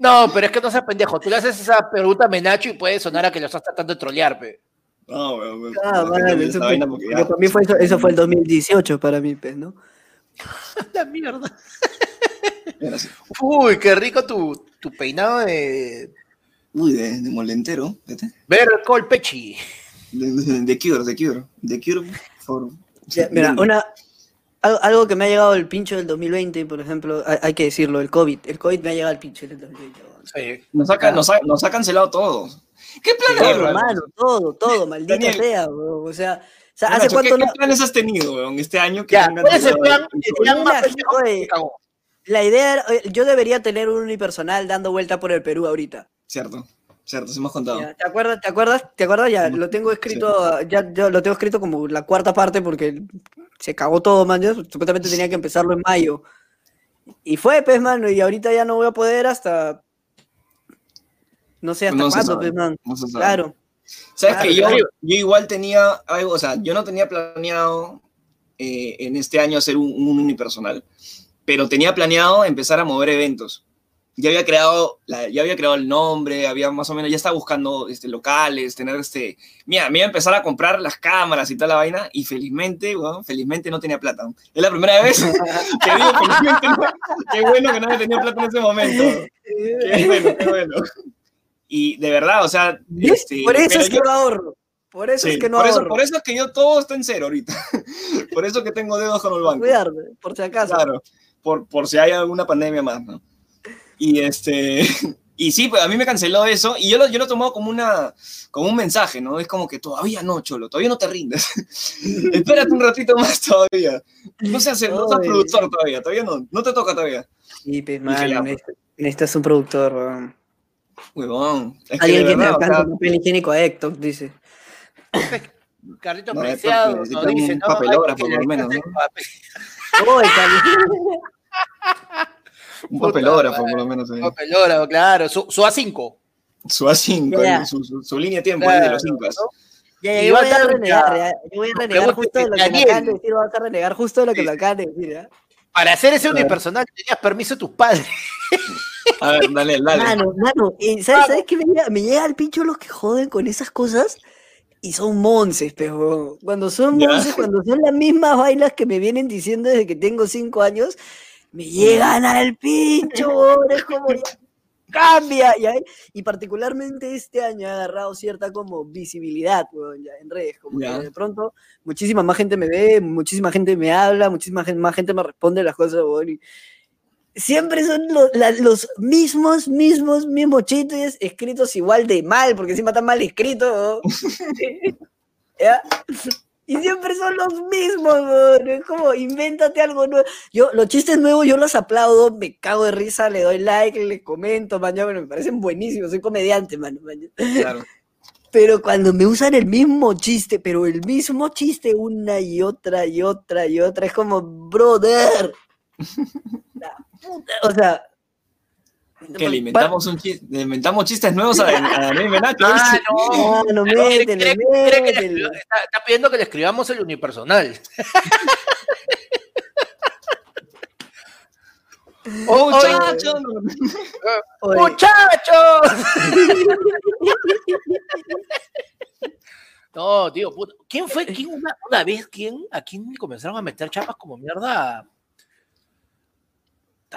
No, pero es que no seas pendejo. Tú le haces esa pregunta a Menacho y puede sonar a que lo estás tratando de trolear, pe. No, weón, weón. Ah, vale, eso fue, ya- para mí fue eso, eso fue el 2018 para mí, pues, ¿no? La mierda. Uy, qué rico tu, tu peinado de Uy, de, de molentero. vete. ver Colpechi. De, de, de Cure, de Cure. De Cure for... Ya, mira, una, algo, algo que me ha llegado el pincho del 2020, por ejemplo, hay, que decirlo, el COVID. El COVID me ha llegado el pincho del 2020. weón. Sí. Nos ha, nos, ha, nos ha cancelado todo. ¿Qué planes, Todo, hermano? todo, todo, maldita Daniel. sea, weón. O sea, o sea, Nacho, ¿hace cuánto ¿qué, no? qué planes has tenido, weón, este año? que Ya. La idea era, yo debería tener un unipersonal dando vuelta por el Perú ahorita. Cierto, cierto, hemos contado. Ya, ¿Te acuerdas? ¿Te acuerdas? ¿Te acuerdas? Ya, lo tengo escrito, ya, ya lo tengo escrito como la cuarta parte porque se cagó todo, man. Yo supuestamente tenía que empezarlo en mayo. Y fue, pues, mano, y ahorita ya no voy a poder hasta. No sé hasta No cuándo, pues, man. no. Claro. ¿Sabes Claro, que yo, claro. yo igual tenía algo, o sea, yo no tenía planeado eh, en este año hacer un, un unipersonal, pero tenía planeado empezar a mover eventos. Ya había creado, la- ya había creado el nombre, había más o menos, ya estaba buscando este, locales, tener este, mira, me iba a empezar a comprar las cámaras y toda la vaina, y felizmente, bueno, felizmente no tenía plata. Es la primera vez que digo felizmente, no. qué bueno que no había tenido plata en ese momento. Qué bueno, qué bueno. Y de verdad, o sea, este, por eso es que yo- no ahorro. Por eso Sí, es que no por, eso, ahorro. por eso es que yo todo está en cero ahorita. por eso que tengo dedos con el banco. Cuidarme, por si acaso. Claro, por, por si hay alguna pandemia más, ¿no? Y este, y sí, pues a mí me canceló eso y yo lo, yo lo he tomado como, una, como un mensaje, ¿no? Es como que todavía no, Cholo, todavía no te rindes. Espérate un ratito más todavía. No seas, no seas productor todavía, todavía no, no te toca todavía. Sí, pues, pues. necesitas, necesitas un productor, weón. Huevón. Es que Alguien que verdad, o sea, alcance papel higiénico a Héctor, dice. Carlito No, Preciado nos dice, un ¿no? papelógrafo, que por lo menos, ¿no? papel. Carlos. un puta papelógrafo, por lo menos. ahí. Papelógrafo, claro. Su, su A5. Su A5, Ya. su, su, su línea de tiempo ahí de los incas. ¿no? Ya, yo voy a renegar, ya. Yo voy a renegar justo de lo que me acaban de decir. Vas a renegar justo de lo que me acaban de decir, ¿ya? Para hacer ese unipersonal tenías permiso de tus padres. A ver, dale, dale. Mano, mano, eh, ¿sabes, ¿sabes qué me llega? Me llega al pincho los que joden con esas cosas y son monces, pero cuando son monces, cuando son las mismas bailas que me vienen diciendo desde que tengo cinco años, me llegan al pincho, es como cambia, ya, y particularmente este año ha agarrado cierta como visibilidad, weón, ya, en redes, como que de pronto muchísima más gente me ve, muchísima gente me habla, muchísima gen- más gente me responde las cosas, weón, y siempre son lo- la- los mismos, mismos, mismos chistes escritos igual de mal, porque encima están mal escritos. ¿Ya? Y siempre son los mismos, weón. es como, invéntate algo nuevo. Yo, los chistes nuevos yo los aplaudo, me cago de risa, le doy like, le comento, man, ya, bueno, me parecen buenísimos, soy comediante, man, man. Claro. Pero cuando me usan el mismo chiste, pero el mismo chiste una y otra y otra y otra, es como, brother. La puta, o sea. Que le inventamos, un chiste, le inventamos chistes nuevos a, a Daniel Menacho. Ah, no. No, métele, está, está pidiendo que le escribamos el unipersonal. ¡Oh, Oye, muchacho! Oye, ¡Muchachos! No, tío, puta. ¿Quién fue? ¿Quién una, una vez? ¿Quién? ¿A quién comenzaron a meter chapas como mierda?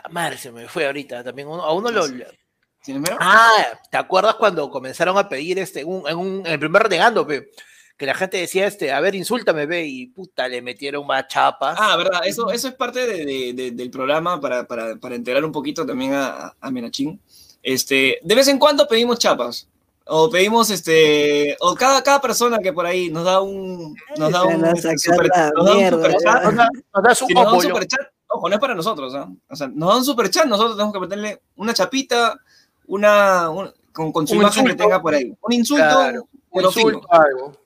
Madre, se me fue ahorita. También uno- a uno lo. ¿Tienes miedo? Ah, ¿te acuerdas cuando comenzaron a pedir este, en, un, en, un- en el primer renegando, pe? Que la gente decía, este, a ver, insúltame, ve, y puta, le metieron más chapas. Ah, verdad, eso, eso es parte de- de- de- del programa para, para, para enterar un poquito también a, a Menachín. Este, de vez en cuando pedimos chapas. O pedimos, este, o cada, cada persona que por ahí nos da un, nos da un, este, super- nos da un mierda, superchat. Nos da- un superchat, ojo, no es para nosotros, ¿ah? O sea, nos da un superchat, nosotros tenemos que meterle una chapita, una, un- con, con su Un imagen que tenga por ahí. Un insulto, Claro. Pero insulto, fino. algo.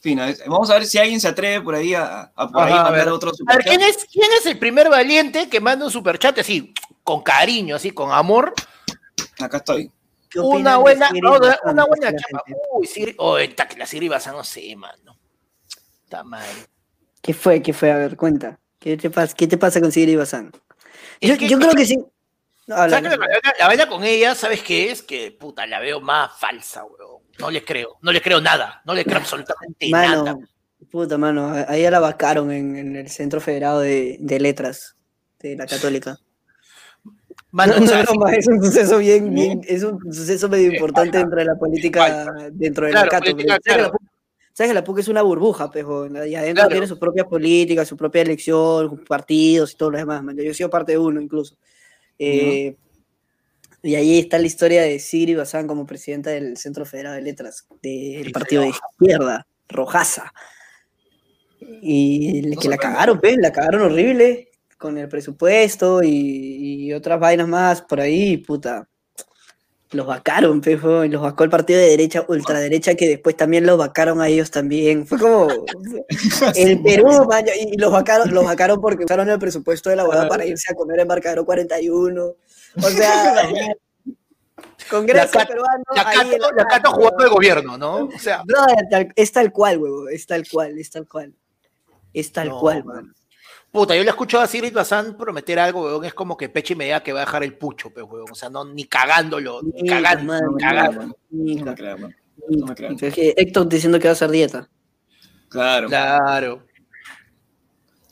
Fino, es- Vamos a ver si alguien se atreve por ahí a, a por ahí a mandar ver. otro superchat. ¿quién es, ¿quién es el primer valiente que manda un superchat así, con cariño, así, con amor? Acá estoy. ¿Qué opinan Una buena, no, una buena chapa. Uy, Siri, oh, esta que la Siri Bazán, no sé, mano. Está mal. ¿Qué fue? ¿Qué fue? A ver, cuenta. ¿Qué te pasa, ¿Qué te pasa con Siri Bazán? Yo, que- yo creo que sí. No, la, vaina con ella, ¿sabes qué es? Que puta, la veo más falsa, weón. No le creo, no le creo nada, no le creo absolutamente nada. Mano, puta mano, a ella la vacaron en, en el Centro Federado de, de Letras de la Católica. Mano, No, es un suceso bien, bien, es un suceso medio importante dentro de la política, dentro de Claro, la Cato. política, pero ¿sabes, que claro. Sabes que la PUC es una burbuja, pejo, y adentro Claro. tiene sus propias políticas, su propia elección, partidos y todo lo demás. man. Yo he sido parte de uno incluso. Eh, Y ahí está la historia de Sigrid Bazán como presidenta del Centro Federado de Letras, del partido de izquierda, Rojaza. Y No que la cagaron, pues, la cagaron horrible con el presupuesto y, y otras vainas más por ahí, puta. Los vacaron, pejo, y los vacó el partido de derecha, ultraderecha, que después también los vacaron a ellos también. Fue como el Perú, man, y los vacaron, los vacaron porque usaron el presupuesto de la boda para irse a comer Embarcadero 41. O sea, Congreso La peruano. la Cato, en la Cato jugando de gobierno, ¿no? O sea, tal- es tal cual, huevo, es tal cual, es tal cual. Es tal No, cual, man. Puta, yo le escucho a Sigrid Bazán prometer algo, weón, es como que Peche me diga que va a dejar el pucho, pues, weón. O sea, no, ni cagándolo, ni Ni cagando, madre, ni cagando. no me man. ni- no me que Héctor diciendo que va a hacer dieta. Claro. Claro.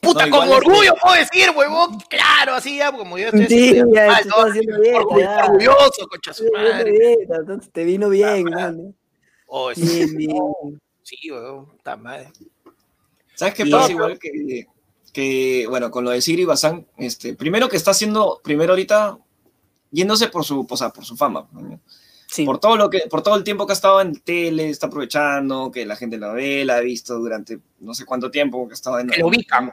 Puta, No, con que- orgullo puedo decir, huevón. Claro, así ya, como yo estoy Sí, haciendo ya, mal, tú ¿no? haciendo ya. orgulloso, concha su Te vino madre. dieta, entonces te vino bien, man. Oh, sí, Bien, bien. sí, huevón, está madre. ¿Sabes qué pasa? Igual que, que, bueno, con lo de Sigrid Bazán, este, primero que está haciendo, primero ahorita, yéndose por su, o sea, por su fama. ¿no? Sí. Por todo lo que, por todo el tiempo que ha estado en tele, está aprovechando, que la gente la ve, la ha visto durante no sé cuánto tiempo que ha estado en. Que lo ubican.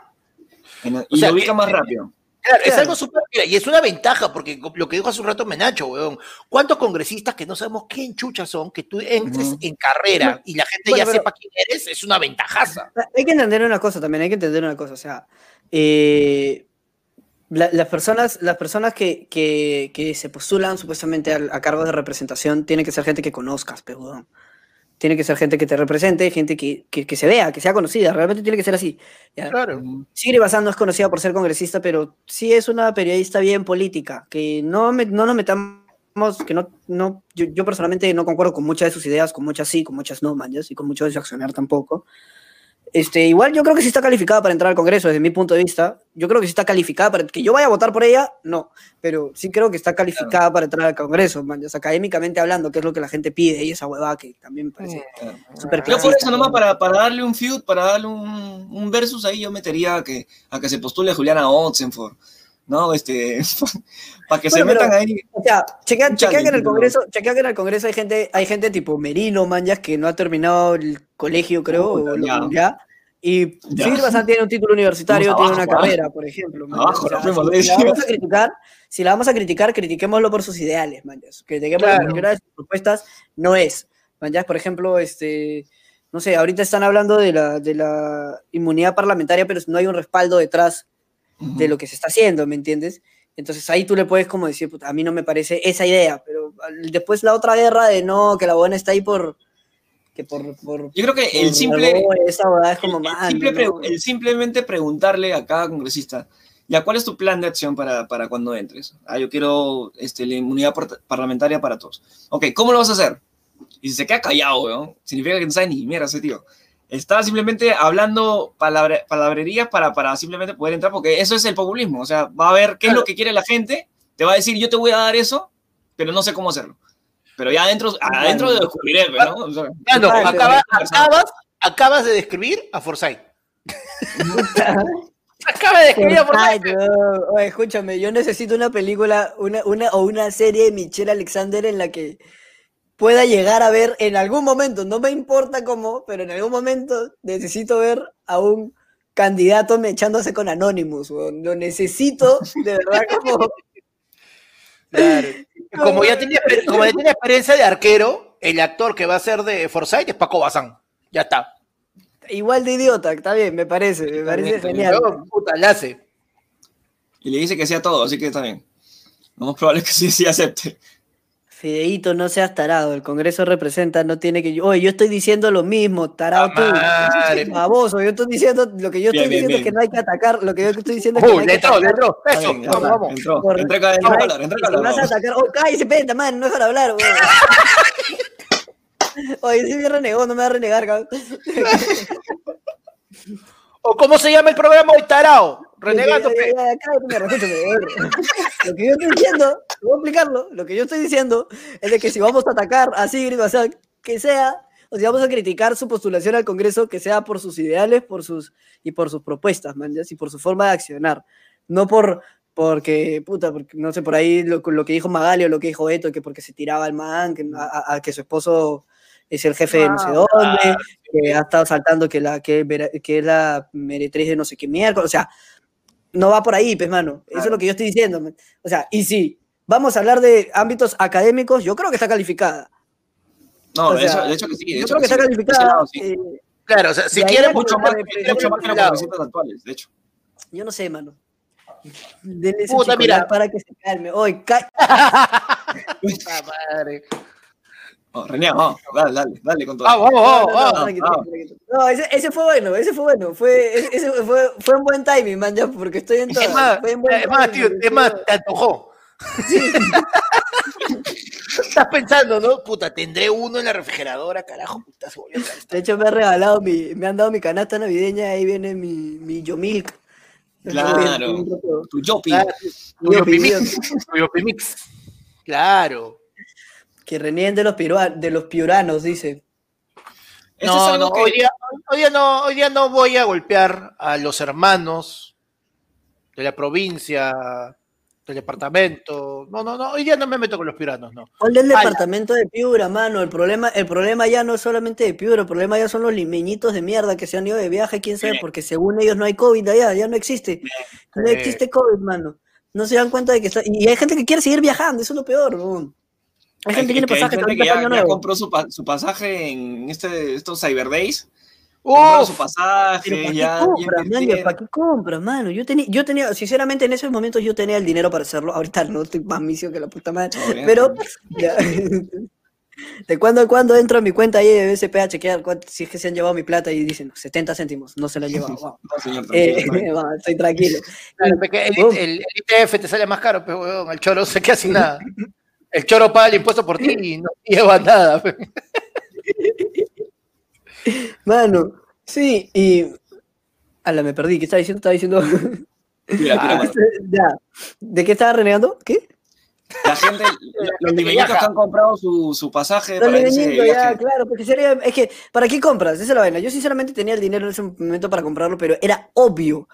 en- O y sea, lo ubica que- más rápido. Claro, es algo súper. Y es una ventaja, porque lo que dijo hace un rato Menacho, weón. ¿Cuántos congresistas que no sabemos quién chuchas son, que tú entres Ujú. en carrera y la gente Bueno, ya pero- sepa quién eres? Es una ventajaza. Hay que entender una cosa también, hay que entender una cosa, o sea, eh, la- las personas, las personas que, que- que se postulan supuestamente al- a, cargos de representación tienen que ser gente que conozcas, pero tiene que ser gente que te represente, gente que, que- que se vea, que sea conocida, realmente tiene que ser así. ¿ya? Claro. Sigrid Bazán no es conocida por ser congresista, pero sí es una periodista bien política, que no, me- no nos metamos, que no, no yo, yo personalmente no concuerdo con muchas de sus ideas, con muchas sí, con muchas no, man, y con mucho de su accionar tampoco. Este, igual yo creo que sí está calificada para entrar al Congreso, desde mi punto de vista. Yo creo que sí está calificada para que yo vaya a votar por ella, no, pero sí creo que está calificada para entrar al Congreso, man, o sea, académicamente hablando, que es lo que la gente pide, y esa huevada que también me parece súper Yo por eso nomás para, para darle un feud, para darle un, un versus ahí, yo metería a que, a que se postule Juliana Oxenford, ¿no? Este, para que se pero- metan ahí. O sea, chequea, chequea que en el. Congreso, chequea que en el Congreso hay gente, hay gente tipo Merino, manjas, que no ha terminado el colegio, creo, o lo- ya. ya. Y Ya. Bazán tiene un título universitario, tiene una abajo, ¿ah? carrera, por ejemplo. man, o sea, si, la vamos a criticar, si la vamos a criticar, critiquémoslo por sus ideales, manjas. Critiquémoslo Claro. porque una de sus propuestas no es. Manjas, por ejemplo, este, no sé, ahorita están hablando de la, de la inmunidad parlamentaria, pero no hay un respaldo detrás de lo que se está haciendo, ¿me entiendes? Entonces ahí tú le puedes como decir, "Puta, a mí no me parece esa idea, pero después la otra guerra de no, que la buena está ahí por... Que por, por, Yo creo que el simple, esa es como el, el simplemente preguntarle a cada congresista, ya, ¿cuál es tu plan de acción para, para cuando entres? Ah, yo quiero este, la inmunidad par- parlamentaria para todos. Ok, ¿cómo lo vas a hacer? Y si se queda callado, weón, significa que no sabe ni mierda ese tío. Está simplemente hablando palabra- palabrerías para, para simplemente poder entrar, porque eso es el populismo. O sea, va a ver qué es lo que quiere la gente, te va a decir, yo te voy a dar eso, pero no sé cómo hacerlo. Pero ya adentro, adentro lo descubriré, ¿no? O sea, Claro, Total, acaba- pero- acabas, acabas de describir a Forsyth. Acaba de describir a Ay, Forsyth. no. Oye, escúchame, yo necesito una película una, una, o una serie de Michelle Alexander en la que pueda llegar a ver en algún momento, no me importa cómo, pero en algún momento necesito ver a un candidato mechándose con Anonymous, weón. Lo necesito, de verdad, como... Claro. Como ya tiene, como ya tiene experiencia de arquero, el actor que va a ser de Forsyth es Paco Bazán. Ya está. Igual de idiota, está bien, me parece, me parece genial. Puta, le hace. Y le dice que sea todo, así que está bien. Lo más probable es que sí, sí acepte. Fideíto, no seas tarado, el Congreso representa, no tiene que... Oye, yo estoy diciendo lo mismo, tarado tú. madre. Baboso, yo estoy diciendo, lo que yo estoy bien, diciendo es bien. que no hay que atacar, lo que yo estoy diciendo es que no Uy, hay le que entró, atacar. entró. Eso, vamos, vamos. Entró, Corre. entró cada No, hablar, entró si vas a atacar, oh, cállese, penta, man, no dejar hablar, weón. Oye, sí me renegó, no me va a renegar, cabrón. ¿O cómo se llama el programa hoy, tarao? Renegando, me respeto, me- Lo que yo estoy diciendo, voy a explicarlo, lo que yo estoy diciendo es de que si vamos a atacar a Sigrid Bazán, que sea, o si vamos a criticar su postulación al Congreso, que sea por sus ideales por sus, y por sus propuestas, man, ¿ya? y por su forma de accionar, no por porque, puta, porque, no sé, por ahí lo, lo que dijo Magali o lo que dijo Beto, que porque se tiraba al man, que, a, a- que su esposo es el jefe de no sé dónde, que ha estado saltando que, la, que, que es la meretriz de no sé qué miércoles, o sea, no va por ahí, pues, mano. Eso es lo que yo estoy diciendo. man. O sea, y si vamos a hablar de ámbitos académicos, yo creo que está calificada. No, O de, sea, hecho, de hecho que sí. De yo hecho creo que está sí. Calificada. lado, sí. eh, Claro, o sea, si a Mucho más, que- mucho más que los lado. congresistas actuales, de hecho. yo no sé, mano. Denle Puta, mira. para que se calme. Oye, ca- madre. Oh, René, vamos, dale, dale, dale con todo. Vamos, No, vamos, no, vamos. vamos. No, ese, ese fue bueno, ese fue bueno. Fue, ese- fue, fue un buen timing, man, ya, porque estoy en todo. Es más, Fue un buen es más, tío, es más, te antojó. Estás pensando, ¿no? Puta, tendré uno en la refrigeradora, carajo, puta, se volvió. De hecho, me han regalado mi, me han dado mi canasta navideña, ahí viene mi, mi Yomilk. Claro. Tu Yopi. Ah, Mi Tuyo opinión. Pimix. Tuyo Pimix. Claro. Que renieguen de los, pirua- de los piuranos, dice. Eso es No, algo no, que- hoy día, hoy día no, hoy día no voy a golpear a los hermanos de la provincia, del departamento. No, no, no, hoy día no me meto con los piranos, no. ¿Cuál del Ala. departamento de Piura, mano? El problema, el problema ya no es solamente de Piura, el problema ya son los limeñitos de mierda que se han ido de viaje, quién sabe, Sí. porque según ellos no hay COVID allá, ya no existe. No existe COVID, mano. No se dan cuenta de que está. Y hay gente que quiere seguir viajando, eso es lo peor, weón. Hay gente que tiene que pasaje que ya, ya compró su, pa- su pasaje en este, estos Cyber Days. Uf, su pasaje, Pero ¿para qué ya, ya man? invirtieron. ¿Para qué compras, mano? Yo tenía, yo tenía, sinceramente, en esos momentos yo tenía el dinero para hacerlo. Ahorita no estoy más misio que la puta madre. Pero, ya. de cuando en cuando entro a mi cuenta ahí de BSP a chequear si es que se han llevado mi plata y dicen 70 céntimos, no se la han llevado. Wow. No, señor, Eh, tranquilo, no. va, estoy tranquilo. claro, el, el- el ITF te sale más caro, pero weón, el choro se queda sin nada. El choro paga el impuesto por ti y no lleva nada. Mano, sí, y. Ala, me perdí. ¿Qué estaba diciendo? Estaba diciendo. Tira, tira, mano. ya. ¿De qué estaba renegando? ¿Qué? La gente, los limeñitos que han comprado su, su pasaje Los limeñitos, ya, claro, porque sería, es que, ¿para qué compras? Esa es la vaina. Yo sinceramente tenía el dinero en ese momento para comprarlo, pero era obvio,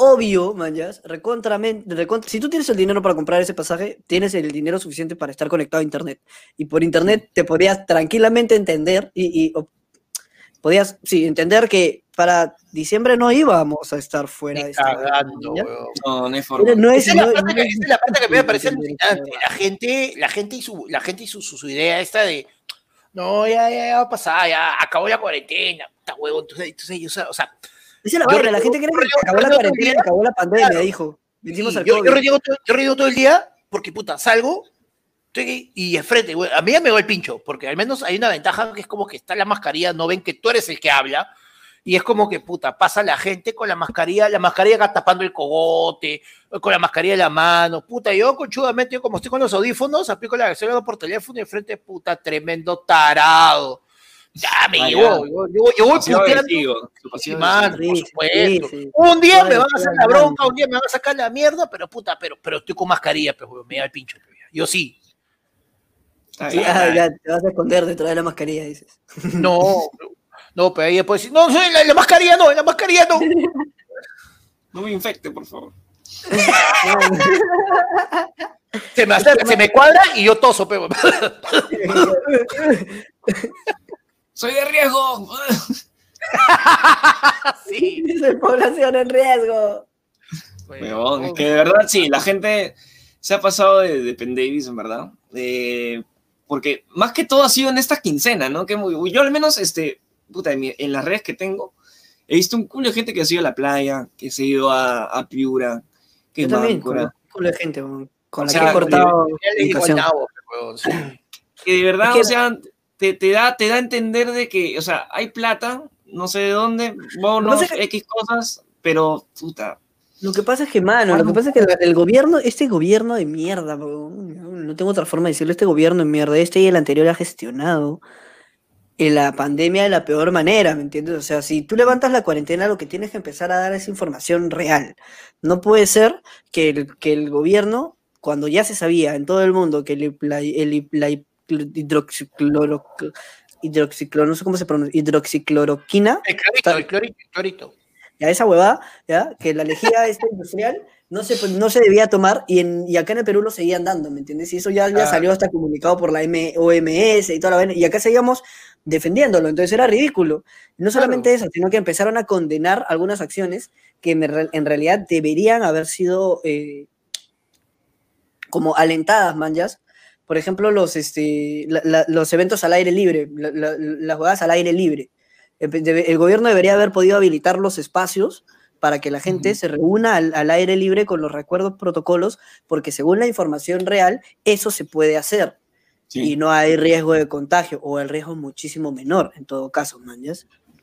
obvio, manjas, recontramente, recontra- si tú tienes el dinero para comprar ese pasaje, tienes el dinero suficiente para estar conectado a internet. Y por internet te podías tranquilamente entender y, y, o- podías, sí, entender que para diciembre no íbamos a estar fuera Ni de esta cagando, weón. No, no hay forma. No es, Esa es, la no- parte que, no es- esa es la parte que me parece alucinante. La gente, la gente y su, la gente y su, su, su idea esta de no, ya, ya, ya va a pasar, ya acabó la cuarentena, puta huevo. Entonces, entonces, yo, o sea, Es la vaina, la gente yo que acabó la cuarentena, acabó la pandemia, Claro. dijo. Vencimos Sí, al yo, yo COVID. todo, yo todo el día porque, puta, salgo estoy- y de frente, güey, a mí ya me va el pincho, porque al menos hay una ventaja que es como que está la mascarilla, no ven que tú eres el que habla, y es como que, puta, pasa la gente con la mascarilla, la mascarilla acá tapando el cogote, con la mascarilla en la mano, puta, yo conchudamente, yo como estoy con los audífonos, aplico la hablando por teléfono y de frente, puta, tremendo tarado. Ya me Ah, llegó, yo, yo, yo voy puteando. Sí, por supuesto. sí. Un día me van a hacer la bronca, un día me van a sacar la mierda, pero puta, pero, pero estoy con mascarilla, pues, weón, me da el pincho. pues. Yo sí. Ah, ya te vas a esconder detrás de la mascarilla, dices. No, no, pero ahí después decir, no, no, la, la mascarilla no, la mascarilla no. No me infecte, por favor. Se me, acerca, se me cuadra y yo toso, pero. ¡Soy de riesgo! sí. Dice población en riesgo. Weón, es que de verdad sí, la gente se ha pasado de, de pendevis, en verdad. Eh, porque más que todo ha sido en esta quincena, ¿no? Que muy- yo al menos, este, puta, en, mi- en las redes que tengo, he visto un culo de gente que ha ido a la playa, que se ha ido a, a Piura, que es con culo de gente, con O la sea, que he cortado. Que de verdad, Es que- o sea, te, te da, te da a entender de que, o sea, hay plata, no sé de dónde, bonos, X cosas, pero, puta, Lo que pasa es que, mano, lo que pasa es que el, gobierno, este gobierno de mierda, no tengo otra forma de decirlo, este gobierno de mierda, este y el anterior ha gestionado la pandemia de la peor manera, ¿me entiendes? O sea, si tú levantas la cuarentena, lo que tienes que empezar a dar es información real. No puede ser que el, que el gobierno, cuando ya se sabía en todo el mundo que el, la, el- la hidroxicloro, hidroxicloro, no sé cómo se pronuncia, hidroxicloroquina, El clorito, el clorito, el clorito. ya esa huevada, ya, que la lejía esta industrial no se, no se debía tomar y, en, y acá en el Perú lo seguían dando, ¿me entiendes? Y eso ya, ya Ah. salió hasta comunicado por la M- OMS y toda la vaina, y acá seguíamos defendiéndolo, entonces era ridículo. No solamente eso, sino que empezaron a condenar algunas acciones que en realidad deberían haber sido eh, como alentadas, manjas. Por ejemplo, los, este, la- la- los eventos al aire libre, la- la- las jugadas al aire libre. El, gobierno debería haber podido habilitar los espacios para que la gente se reúna al, al aire libre con los recuerdos protocolos, porque según la información real, eso se puede hacer y no hay riesgo de contagio, o el riesgo es muchísimo menor en todo caso, man, ¿ya?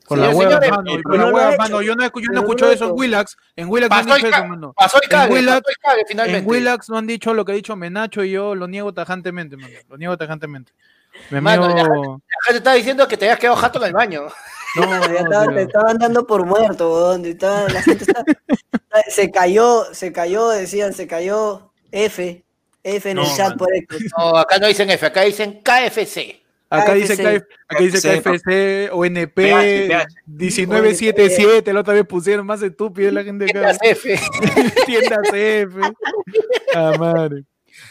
Con Señores, la hueva, señores, mano, y pero con la no hueva, mano. Yo no, yo no no ha eso en. Willax. En Willax no han Pasó el, dicho eso, mano. pasó el cague, Willax- pasó el cague finalmente. En Willax no han dicho lo que ha dicho Menacho y yo lo niego tajantemente, mano. Lo niego tajantemente. Mi Mano. La gente está diciendo que te habías quedado jato en el baño. No, Ya no, estaba- te estaban dando por muerto, te estaba- la gente está- se cayó, se cayó, decían, se cayó F, F en No, el chat mano. por esto. No, acá no dicen F, acá dicen KFC. Acá dice, KFC. KF aquí dice KFC, KFC, ONP, PH, PH. 1977, la otra vez pusieron más estúpido la gente acá. Tiendas F. Tiendas F. Ah, madre.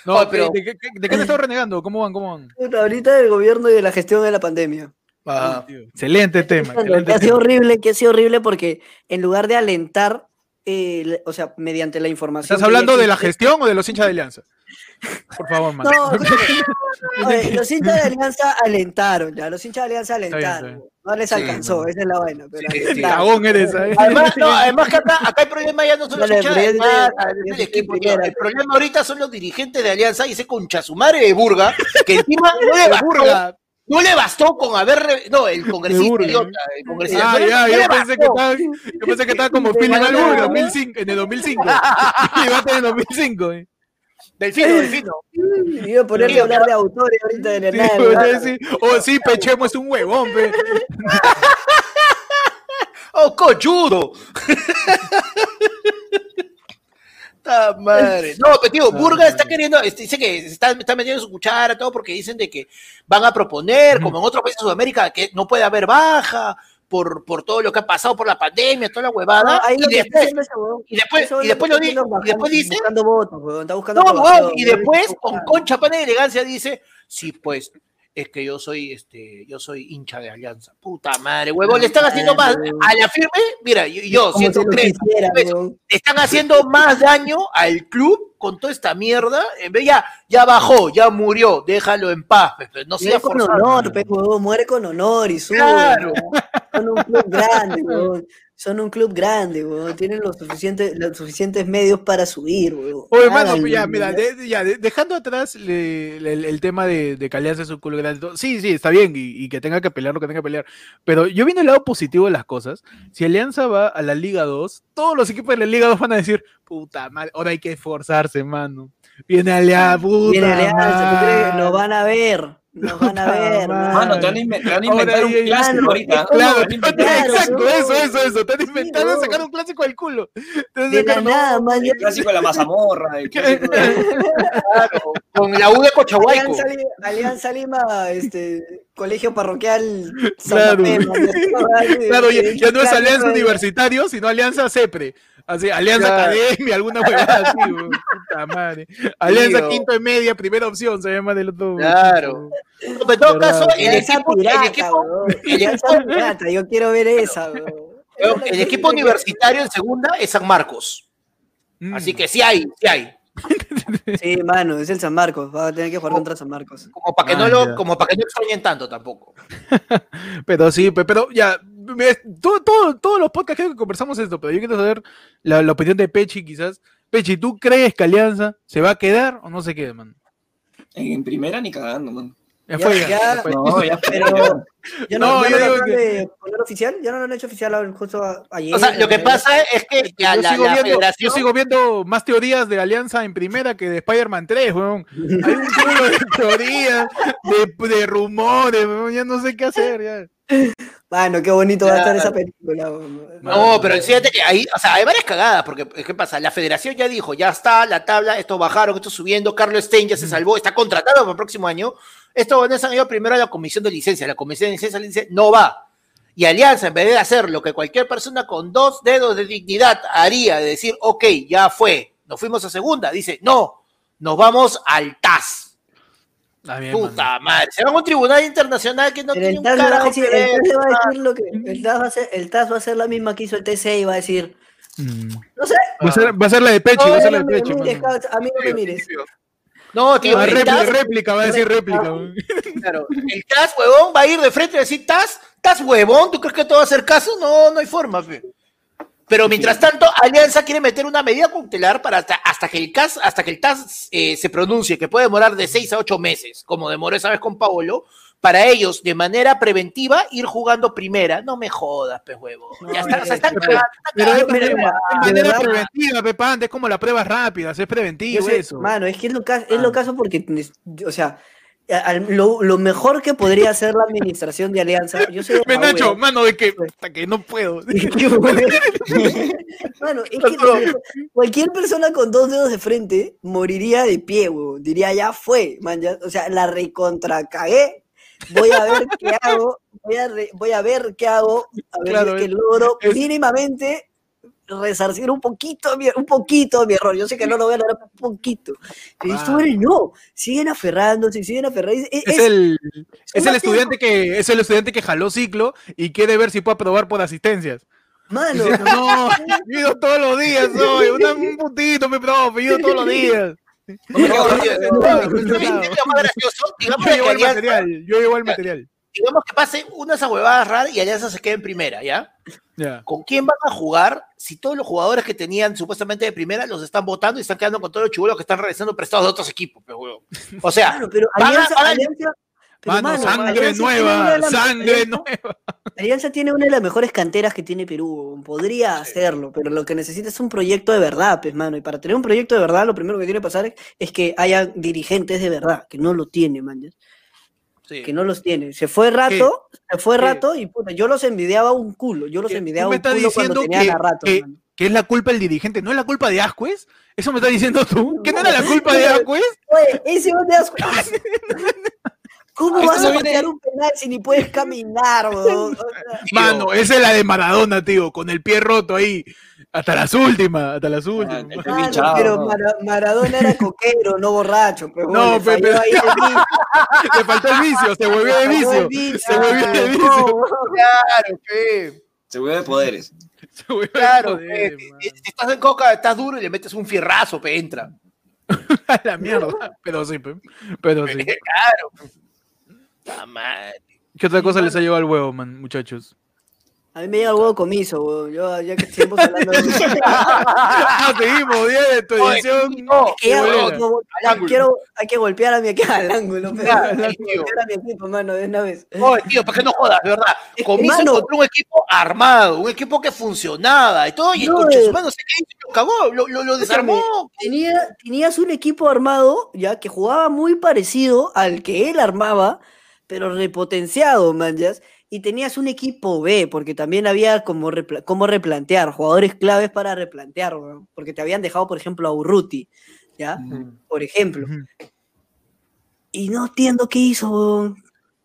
No, Oye, pero- ¿de, qué- qué- de qué te estás renegando? ¿Cómo van? ¿Cómo van? Puta, ahorita del gobierno y de la gestión de la pandemia. Ajá. Excelente tema. que ha sido tema. horrible, que ha sido horrible porque en lugar de alentar, eh, o sea, mediante la información. ¿Estás hablando de la gestión o de los hinchas de Alianza? Por favor, man. No, oye, los hinchas de Alianza alentaron, ya, los hinchas de Alianza alentaron. bien. No les alcanzó, esa es la vaina. Pero Sí, sí, alentaron. Cagón eres, ¿sabes? Además, no, además que acá, acá el problema ya no son los hinchas de el equipo. El problema ahorita son los dirigentes de Alianza y ese concha su madre de Burga, que encima no le bastó, Burga. no le bastó con haber, re- no, el congresista Burga. idiota, el congresista. Ah, no le- ya, no yo pensé que estaba, yo pensé que estaba como Philip en ¿no? 2005, en el 2005. Y va a tener 2005, eh. Delfino, Delfino. Y Iba a ponerle a hablar de autores ahorita de la Sí, sí. Oh, sí, Pechemo es un huevón, pe. ¡Oh, cochudo! ¡Ta madre! No, pero tío, Burga está queriendo, este, dice que está, está metiendo su cuchara, todo, porque dicen de que van a proponer, como en otros países de Sudamérica, que no puede haber baja por, por todo lo que ha pasado por la pandemia, toda la huevada. No, lo y después, y después- y lo di- haciendo y después dice- Buscando votos, está buscando no, huevón, y después, con concha pana de elegancia, dice, sí, pues, es que yo soy, este, yo soy hincha de Alianza. Puta madre, huevón, le están haciendo más, a la firme, mira, yo, yo Como si lo 103, quisiera, huevón. le están haciendo más daño al club con toda esta mierda. En vez ya, ya bajó, ya murió, déjalo en paz, no sea Muere con forzado. honor, pe, huevón, muere con honor y sube. Claro. Son un club grande, huevón. Son un club grande. Tienen los suficientes, los suficientes medios para subir, huevón. Oye, mano, Háganlo, ya, mira, de- ya, de- dejando atrás le- le- el, tema de, de que Alianza es un culo grande, sí, sí, está bien, y, y que tenga que pelear lo que tenga que pelear, pero yo viendo el lado positivo de las cosas, si Alianza va a la Liga 2, todos los equipos de la Liga 2 van a decir, puta madre, ahora hay que esforzarse, mano. Viene Alianza, puta Viene Alianza, ¿tú crees nos van a ver? Nos van a ver. madre. Mano, te van a inven- te Ahora inventar un clásico Mano, ahorita. Claro, exacto, no. eso, eso, eso. Te han inventado no. sacar un clásico del culo. Te han De la nada, man. El clásico de la mazamorra. el clásico de- Claro, con la U de Cochahuayco. Alianza, Li- Alianza Lima, este, colegio parroquial. Claro. Ya- Claro, ya, ya no es Alianza Universitario, sino Alianza CEPRE. Así, Alianza Claro. Academia, alguna huevada así, weón. Puta madre. Alianza Tío. Quinto y Media, primera opción, se llama del otro. Claro. No, pero en todo caso, el equipo, el pirata, equipo, weón. el Alianza equipo- pirata, yo quiero ver esa, weón. el equipo universitario en segunda es San Marcos. Mm. Así que sí hay, sí hay. Sí, mano, es el San Marcos. Va a tener que jugar Oh. contra San Marcos. Como para que, Ah, no lo, como para que no extrañen tanto tampoco. Pero sí, pe- pero ya, me- todo, todo- todos los podcasts creo que conversamos esto, pero yo quiero saber la, la opinión de Pechi quizás. Pechi, ¿tú crees que Alianza se va a quedar o no se queda, man? En primera ni cagando, man. Ya, Ya- fue, ya, ya- fue. No, ya. Pero, ¿ya No, no, ya yo no digo lo que- de poner oficial? ¿Ya no lo han hecho oficial ahora, justo ayer? O sea, lo que ayer? pasa es que la, yo, la- sigo la viendo, federación... yo sigo viendo más teorías de Alianza en primera que de Spider-Man 3, weón. Hay un culo de teorías, de, de rumores, weón, ya no sé qué hacer. Ya. Mano, qué bonito va a estar esa película. No, pero fíjate que ahí, o sea, hay varias cagadas, porque ¿qué pasa? La federación ya dijo, ya está la tabla, esto bajaron, esto subiendo, Carlos Stein ya se salvó, está contratado para el próximo año. Esto van a ido primero a la comisión de licencia, la comisión de licencia le dice, no va. Y Alianza, en vez de hacer lo que cualquier persona con dos dedos de dignidad haría, de decir, ok, ya fue, nos fuimos a segunda, dice, no, nos vamos al TAS. Ah, bien, mano. Puta madre, se van a un tribunal internacional que no Pero tiene el un TAS, va a carajo decir, que ver. el TAS va a decir lo que. El TAS, va a ser, el TAS va a ser la misma que hizo el TC y va a decir. Mm. No sé. Va, a ser, va a ser la de Pechi, va a ser la no de Pechi. a mí no me mires. No, tío, Ah, el réplica, TAS réplica, va a decir réplica. Claro, el TAS, huevón, va a ir de frente y decir, TAS, TAS, huevón, ¿tú crees que te va a hacer caso? No, no hay forma, fe. Pero mientras tanto, Alianza quiere meter una medida cautelar para hasta, hasta que el CAS, hasta que el TAS eh, se pronuncie, que puede demorar de seis a ocho meses, como demoró esa vez con Paolo, para ellos, de manera preventiva, ir jugando primera. No me jodas, pe huevo. Ya está, o sea, están pero- Pero es es de manera verdad- preventiva, Pepa, es como las pruebas rápidas, es preventivo Yo sé, eso. Mano, es que es lo, ca- es lo caso porque, o sea, al- lo, lo mejor que podría hacer la administración de Alianza. Yo soy de Me la Nacho, wea. mano, de que, hasta que no puedo. Mano, es que mejor- cualquier persona con dos dedos de frente moriría de pie, huevón. Diría, ya fue, man. ya- o sea, la recontra cagué. Voy a ver qué hago. Voy a, re- voy a ver qué hago. A ver Claro, es- logro es- mínimamente resarcir un poquito, mi, un poquito mi error. Yo sé que no lo voy a lograr un poquito. Pero Ah. güeyes no. Siguen aferrándose, siguen aferrándose. Es, el, es el estudiante que es el estudiante que jaló ciclo y quiere ver si puede aprobar por asistencias. Mano, Dice, no, yo he ido todos los días, soy una- un putito, mi profe, yo he ido todos los días. Yo llevo el material, yo llevo el material. Digamos que pase una de esas huevadas raras y Alianza se quede en primera, ¿ya? ¿Con quién van a jugar si todos los jugadores que tenían supuestamente de primera los están votando y están quedando con todos los chibulos que están regresando prestados de otros equipos? pe, huevón? O sea, Mano, pero van a- Alianza, van a- Alianza- pero, Mano, mano, sangre Alianza tiene una nueva, de las- sangre Alianza- nueva. Alianza tiene una de las mejores canteras que tiene Perú. Podría hacerlo, pero lo que necesita es un proyecto de verdad, pues, mano. Y para tener un proyecto de verdad, lo primero que tiene que pasar es, es que haya dirigentes de verdad, que no lo tiene, man. Sí. Que no los tiene. Se fue rato, se fue ¿Qué? rato y puta, yo los envidiaba un culo. Yo los ¿Qué? envidiaba ¿Tú me un culo cuando diciendo tenían que- a rato, que- mano. ¿Qué es la culpa del dirigente? ¿No es la culpa de Ascuez? ¿Eso me estás diciendo tú? ¿Qué no era la culpa de Ascuez? Oye, ese ¿Cómo vas a viene- patear un penal si ni puedes caminar, weón? O sea, Mano, esa es la de Maradona, tío, con el pie roto ahí. Hasta las últimas, hasta las últimas. el Mano, pinchado, pero Maradona era coquero, no borracho. Pero No, no, pe- pero- ahí Le faltó el vicio, se volvió de vicio. Se volvió de pero vicio. Claro, pe, Se vuelve de poderes. Se volvió de claro, poder, pe. mano. Si estás en coca, estás duro y le metes un fierrazo, pe, entra. A la mierda. Pero sí, pe. pero sí. Claro. La madre. ¿Qué otra cosa les ha llevado al huevo, man, muchachos? A mí me llega el huevo comiso, weón. Yo, ya que estamos hablando de Ah, seguimos, bien, tu edición. no, que quiero, hay que golpear a mi equipo al ángulo, pero Claro, que golpear a mi equipo, mano, de una vez. Oye, tío, ¿para qué no jodas, de verdad? Es que, Comiso mano- encontró un equipo armado, un equipo que funcionaba y todo, y el No, su eh. mano se lo cagó, lo, lo, lo desarmó. Tenía, tenías un equipo armado, ya, que jugaba muy parecido al que él armaba, pero repotenciado, manjas. Y tenías un equipo B, porque también había como, repla- como replantear, jugadores claves para replantear, porque te habían dejado, por ejemplo, a Urruti, ¿ya? Por ejemplo. Y no entiendo qué hizo. O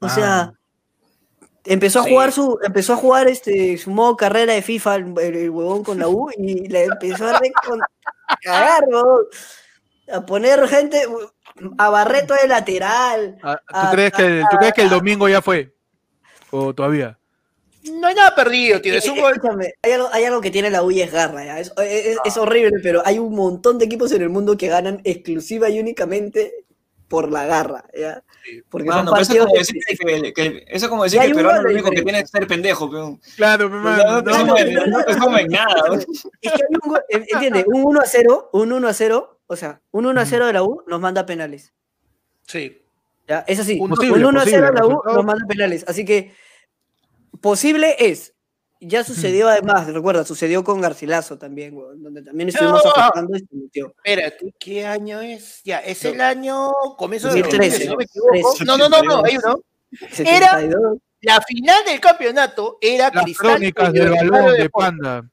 Ah. sea, empezó a Sí. jugar su, empezó a jugar este su modo carrera de FIFA, el, el- huevón con la U, y le empezó a cagar. A poner gente, a Barreto de lateral. Ah, ¿Tú, Ah, crees que, ¿Tú crees que el domingo ya fue? ¿O todavía? No hay nada perdido, tío. Es un gol. Escúchame, hay algo, hay algo que tiene la U y es garra, ¿ya? Es, es- es horrible, pero hay un montón de equipos en el mundo que ganan exclusiva y únicamente por la garra, ¿ya? Porque Mano, son pero eso es partidos como de- decir que, que- eso es como decir que el peruano lo único que tiene es ser pendejo, peón. Claro, mi No, no, te no, no te sumen nada. weón. Es que hay un gol, en- entiende, un 1 a 0, un 1 a 0, o sea, un 1 a 0 de la U nos manda penales. Sí. ¿Ya? Es así, Posible, un 1 a 0 posible, de la U nos manda penales. Así que posible es. Ya sucedió además, recuerda, sucedió con Garcilaso también, donde también estuvimos No. afectando y se metió. Espérate, ¿qué año es? Ya, es el año comienzo de 2013, 2013, si no me equivoco. 13. No, no, no, no, hay uno. Era- 72. La final del campeonato era Las Cristal crónicas del balón de panda.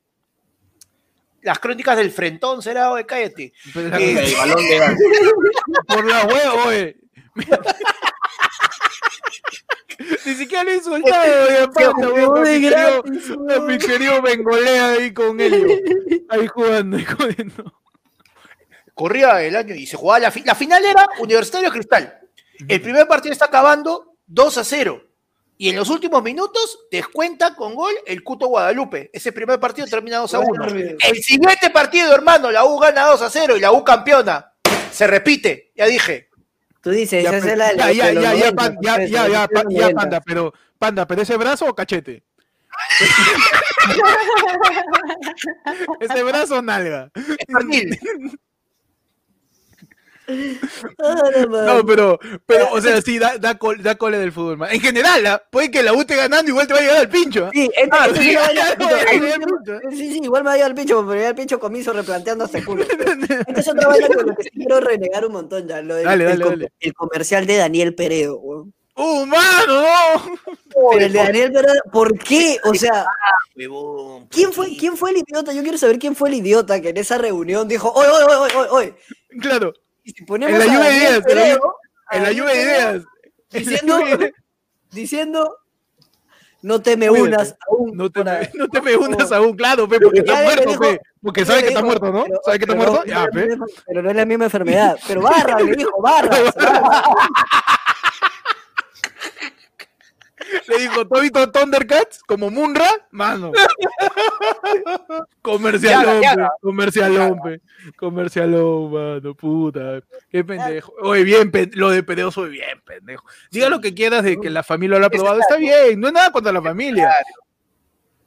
Las crónicas del frentón, será, oye, cállate. Eh, El balón de. Por la huevo, oye. Ni siquiera lo he insultado, weón, de mi querido- gratis, mi querido Bengolea ahí con él. Ahí jugando, ahí jugando. corría el año y se jugaba la, fi- la final era Universitario Cristal. El primer partido está acabando 2 a 0. Y en los últimos minutos descuenta con gol el Cuto Guadalupe. Ese primer partido termina 2 a 1. El siguiente partido, hermano, la U gana 2 a 0 y la U campeona. Se repite, ya dije. Tú dices, Ya, esa pero- es la de ya, ya, ya, ya, 90, pan- ya, pues, ya, de ya, los pa- ya, 90. panda, pero, panda, pero ese brazo o cachete? ese brazo o nalga. Es no, pero, pero, o sea, sí, da, da, col- da cole del fútbol, man. En general, ¿ah? puede que la U esté ganando, igual te va a llegar al pincho. ¿ah? Sí, Ah, sí, igual me va a llegar el pincho, pero ya el pincho comienzo replanteándose culo. Esta es otra vaina con lo que sí quiero renegar un montón ya. Lo del, Dale, el, dale, dale. el comercial de Daniel Peredo, weón. ¡Uh, mano, no! Pero el de Daniel Peredo, ¿por qué? O sea, Huevón, ¿quién fue, ¿quién fue el idiota? Yo quiero saber quién fue el idiota que en esa reunión dijo, oye, oye, oye, oye, oye. Claro, Y si ponemos En la lluvia de ideas, en la Peredo, en la lluvia de ideas. Diciendo, diciendo, no te me unas aún. No te, para- me, no te me unas aún, claro, pe, porque está muerto, dijo- pe. Porque sabe que está dijo, muerto, ¿no? pero- Sabe que está pero muerto, no ya, la pe. Pero no es la misma enfermedad. Pero barra, le dijo, barra. barra. Le dijo, ¿tú has visto Thundercats? Como Munra, mano. Ya. pe, comercialón, pe. Comercialón, mano, puta. Qué pendejo. Oye, bien, lo de Peredo soy bien pendejo. Diga lo que quieras de que la familia lo ha aprobado, está bien, no es nada contra la familia.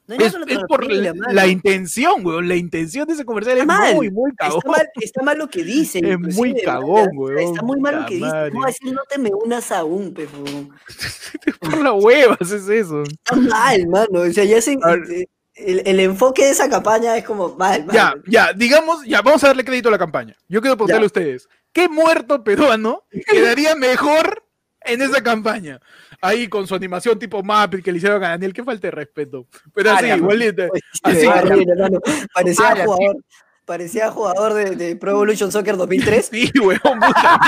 No Es, es la por la, la intención, weón. La intención de ese comercial es Está mal, muy, muy cagón. Está mal, está mal lo que dicen. Es muy cagón, weón. Está muy mal lo que dicen. ¿Cómo decir no te me unas aún, pe, weón? por las huevas es eso. Está mal, mano. O sea, ya se, eh, el, el enfoque de esa campaña es como mal, mal. Ya, ya, digamos, ya, vamos a darle crédito a la campaña. Yo quiero preguntarle a ustedes, ¿qué muerto peruano quedaría mejor en esa campaña? Ahí con su animación tipo Muppet que le hicieron a Daniel, que falta de respeto. Pero así, Ala, igualito. Pues, Así, sí, horrible, mano. Parecía Ala, jugador. Parecía jugador de, de Pro Evolution Soccer 2003. Sí, weón, puta.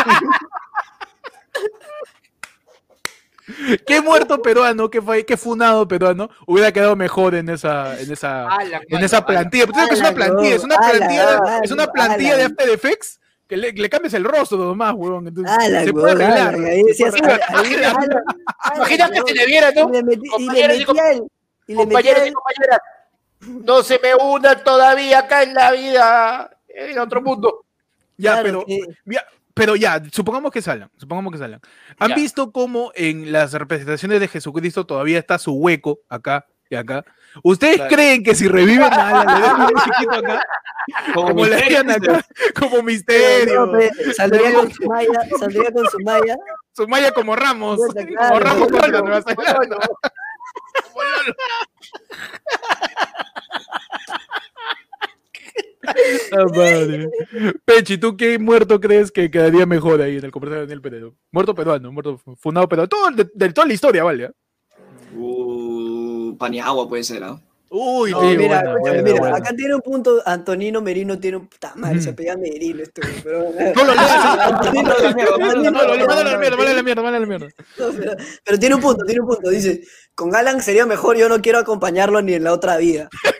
¿Qué muerto peruano, qué, fue, qué funado peruano hubiera quedado mejor en esa, en esa, Ala, en ala, esa ala. plantilla? Pero tú sabes que es una Ala, plantilla, es una ala, plantilla, ala, es una ala. plantilla de After Effects que le, le cambias el rostro nomás, huevón. Entonces, Ala, se puede weón, arreglar. ala, ala, Imagina que le viera, ¿no? Y le metí- y le Compañeros y Compañeros y compañeras, no se me una todavía acá en la vida, en otro mundo. Ya, claro, pero, que- ya, pero ya, supongamos que salgan, supongamos que salgan. ¿Han Ya. visto cómo en las representaciones de Jesucristo todavía está su hueco acá y acá? ¿Ustedes Claro. creen que si reviven a Alan, le dejan un chiquito acá, como le misterio, hacían acá, como misterio, No, saldría con su malla, saldría con su malla. su malla como Ramos, como claro, Ramos como como. Lolo. como Lolo. Ah, madre. Pechi, ¿tú qué muerto crees que quedaría mejor ahí en el comercial de Daniel Peredo? Muerto peruano, muerto fundado peruano. Todo, de, de toda la historia, ¿vale? Paniagua puede ser, ¿ah? Uy, No, sí, mira, mira, acá tiene un punto, Antonino Merino tiene un puta madre, se Ujú. apellida Merino esto, pero No lo leas, a la mierda, a la mierda, a la mierda. Pero, tiene un punto, tiene un punto. Dice, con Alan sería mejor, yo no quiero acompañarlo ni en la otra vida.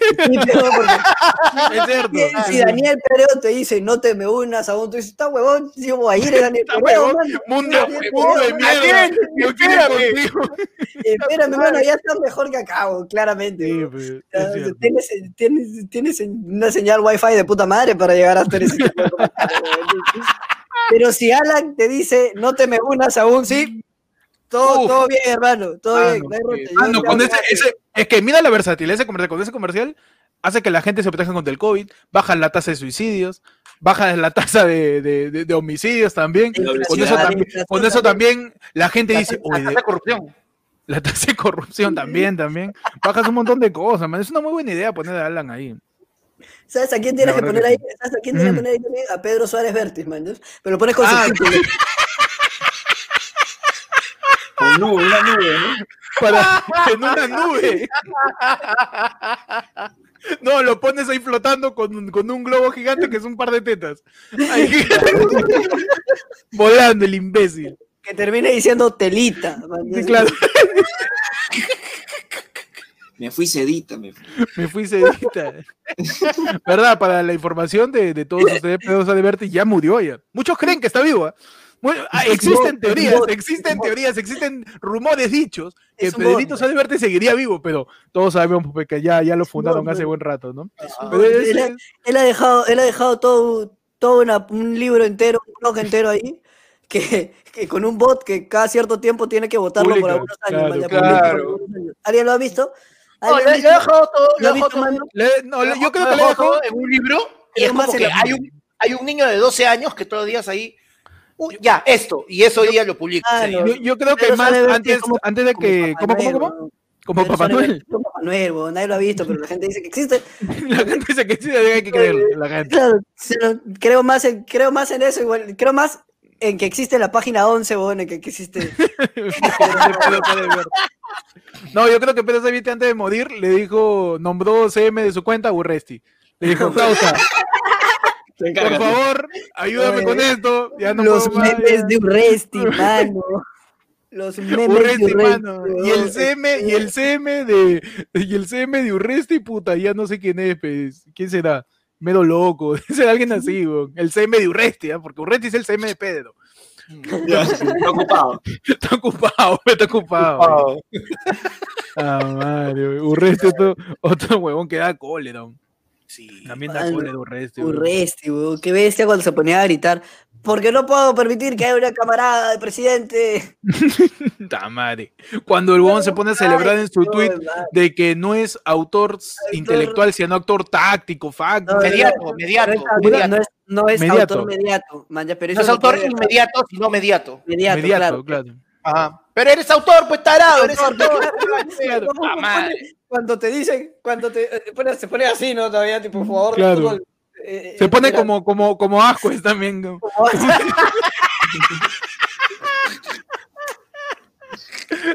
Es cierto. si, Daniel Pereo te dice no te me unas aún, tú dices, está huevón, sí, yo voy a ir, Daniel Está Pereo. Mundo, mundo de mierda. Espérame. contigo. Espérame, mano, ya está mejor que weón, claramente. Cierto. Tienes, tienes, tienes una señal wifi de puta madre para llegar ese tipo de comentarios, weón. Pero si Alan te dice no te me unas aún, sí, todo, todo bien, hermano, todo Ah, bien. no, no Ah, no, con ese, ese- es que mira la versatilidad ese comercial, con ese comercial hace que la gente se proteja contra el COVID, baja la tasa de suicidios, baja la tasa de, de- de- de homicidios también. Con eso, también, con eso también la gente dice, La oye, corrupción. La tasa de corrupción también, también. Bajas un montón de cosas, man. Es una muy buena idea poner a Alan ahí. ¿Sabes a quién tienes que poner que ahí? ¿Sabes a quién tienes que poner ahí también? A Pedro Suárez Vértiz, man. ¿no? Pero lo pones con Ah, subtítulos. Con nube, una nube, ¿no? Para, en una nube. No, lo pones ahí flotando con, un- con un globo gigante que es un par de tetas. Ahí. Volando el imbécil. Que termine diciendo telita. Sí, claro. Me fui sedita, me fui. Me fui sedita. ¿Verdad? Para la información de, de todos ustedes, Pedro Vértiz ya murió ya. Muchos creen que está vivo. Muy- ah, existen teorías, existen teorías, existen rumores dichos que. Pedrito Vértiz seguiría vivo, pero todos sabemos pues, que ya, ya lo fundaron hace buen rato, ¿no? Pero él, ha, él ha dejado, él ha dejado todo, todo una- un libro entero, un blog entero ahí, que, que con un bot que cada cierto tiempo tiene que votarlo por algunos años. claro, claro. ¿Alguien lo ha visto? No, ¿Lo visto, todo, yo creo que le he dejado en un libro y Es como que hay un, hay un niño de 12 años que todos los días ahí, "Uy, ya, esto, y eso día lo publica. Ah, no. Yo, yo creo que más antes, es como- antes de como que. ¿Cómo, cómo, cómo? Como Papá Noel. Como Papá Noel, weón, nadie lo ha visto, pero la gente dice que existe. La gente dice que sí, hay que creerlo. La gente. Claro, creo más en, creo más en eso, igual, creo más en que existe la página 11, weón, en que, existe. No, yo creo que Pedro Sáenz antes de morir le dijo, nombró CM de su cuenta a Urresti. Le dijo, causa, por favor, ayúdame Oye, con esto. Ya no Los puedo más, memes ya". de Urresti, mano. Los memes Urresti, de Urresti. mano. Y el. CM, y el CM de, y el CM de Urresti, puta, ya no sé quién es, pues. ¿Quién será? Mero loco, será alguien así, weón. El CM de Urresti, ¿ah? porque Urresti es el CM de Pedro. Está ocupado. Está ocupado, está ocupado. Ah, madre, weón. Urresti, otro, otro huevón que da cólera. Sí. También da cólera Urresti. Urresti, weón, qué bestia cuando se ponía a gritar. Porque no puedo permitir que haya una camarada de presidente. Ta madre. Cuando el huevón se pone a celebrar en su tweet de que no es autor intelectual, sino actor táctico, facto. No, Mediato, no, mediato, no es mediato. No es, no es Mediato. autor mediato, man, ya, pero No es autor inmediato, sino mediato. Mediato, claro. claro. Ajá. Pero eres autor, pues tarado, eres Autor, autor. claro. Puta ¿Cómo madre. pone- Cuando te dicen, cuando te eh, se pone así, ¿no? Todavía, tipo, jugador Claro. Eh, Se pone era- como, como, como Ascuez también.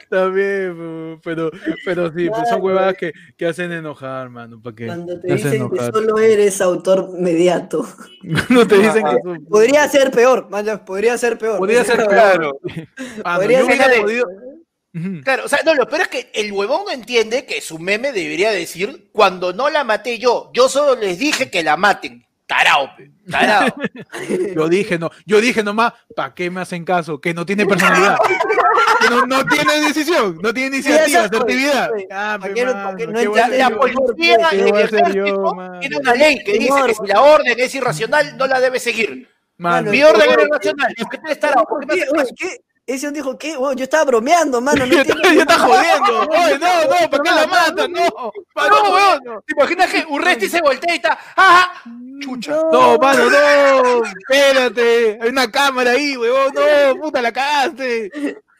También, pero, pero sí, pues son huevadas que, que hacen enojar, mano. ¿para qué? Cuando te hacen dicen que enojar. solo eres autor mediato. No te dicen que son- Podría ser peor, man, podría ser peor. Podría ser Claro. Ah, Podría yo ser hubiera de- Claro, o sea, no, lo peor es que el huevón no entiende que su meme debería decir, cuando no la maté yo, yo solo les dije que la maten. Tarao, pe, tarao. Yo dije, no, yo dije nomás, ¿para qué me hacen caso? Que no tiene personalidad. No, no tiene decisión, no tiene iniciativa, asertividad. Ah, ¿Pa' pe, qué no- mano, pa' qué no ¿qué voy a La, policía ¿Qué y el ejército tiene una ley que dice que si la orden es irracional, no la debe seguir. Mano, Mi orden era irracional. ¿Por qué Ese un dijo, ¿qué? Weón, yo estaba bromeando, mano. No ya está jodiendo. Oye, no, no, ¿para qué la matan? No, pa- No, no, weón. no. ¿Te imaginas que Urresti se voltea y está, ¡ajá! Chucha. No, mano, no, espérate, hay una cámara ahí, huevón, no, puta, la cagaste.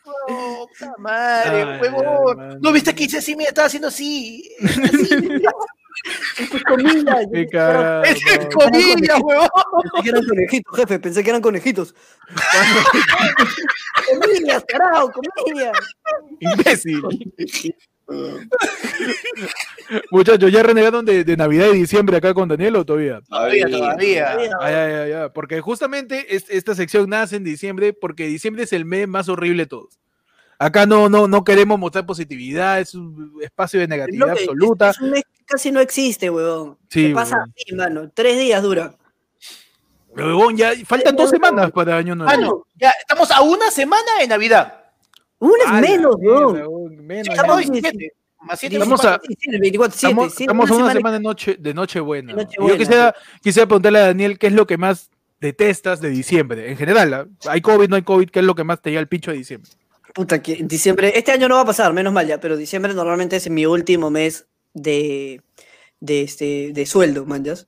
No, puta madre, Ay, huevón. ¿No viste que hice así? Me estaba haciendo así. Sus comillas. Qué cagada, Es no. comillas, huevón. Pensé que eran conejitos, jefe, pensé que eran conejitos. comillas, carajo, comillas. Imbécil. Muchachos, ¿ya renegaron de, de Navidad y diciembre acá con Daniel o todavía? Todavía, todavía. Ay, ay, ay, ay, porque justamente es- esta sección nace en diciembre porque diciembre es el mes más horrible de todos. Acá no, no, no queremos mostrar positividad, es un espacio de Es negatividad que- absoluta. es un mes que casi no existe, huevón. Sí, ¿Qué pasa huevón. así, mano? Tres días dura. Huevón, ya faltan dos semanas para Año Nuevo. Ah, no, ya estamos a una semana de Navidad. Un es A la menos, huevón. menos, estamos Estamos a- Sí, sí, el 24, siete, Estamos, estamos a una semana- semana de noche, de Nochebuena. Nochebuena, Yo quisiera, quisiera preguntarle a Daniel qué es lo que más detestas de diciembre. En general, ¿ah? hay COVID, no hay COVID, ¿qué es lo que más te llega al pincho de diciembre? Puta, que diciembre, este año no va a pasar, menos mal ya, pero diciembre normalmente es mi último mes de, de, este, de sueldo, manjas.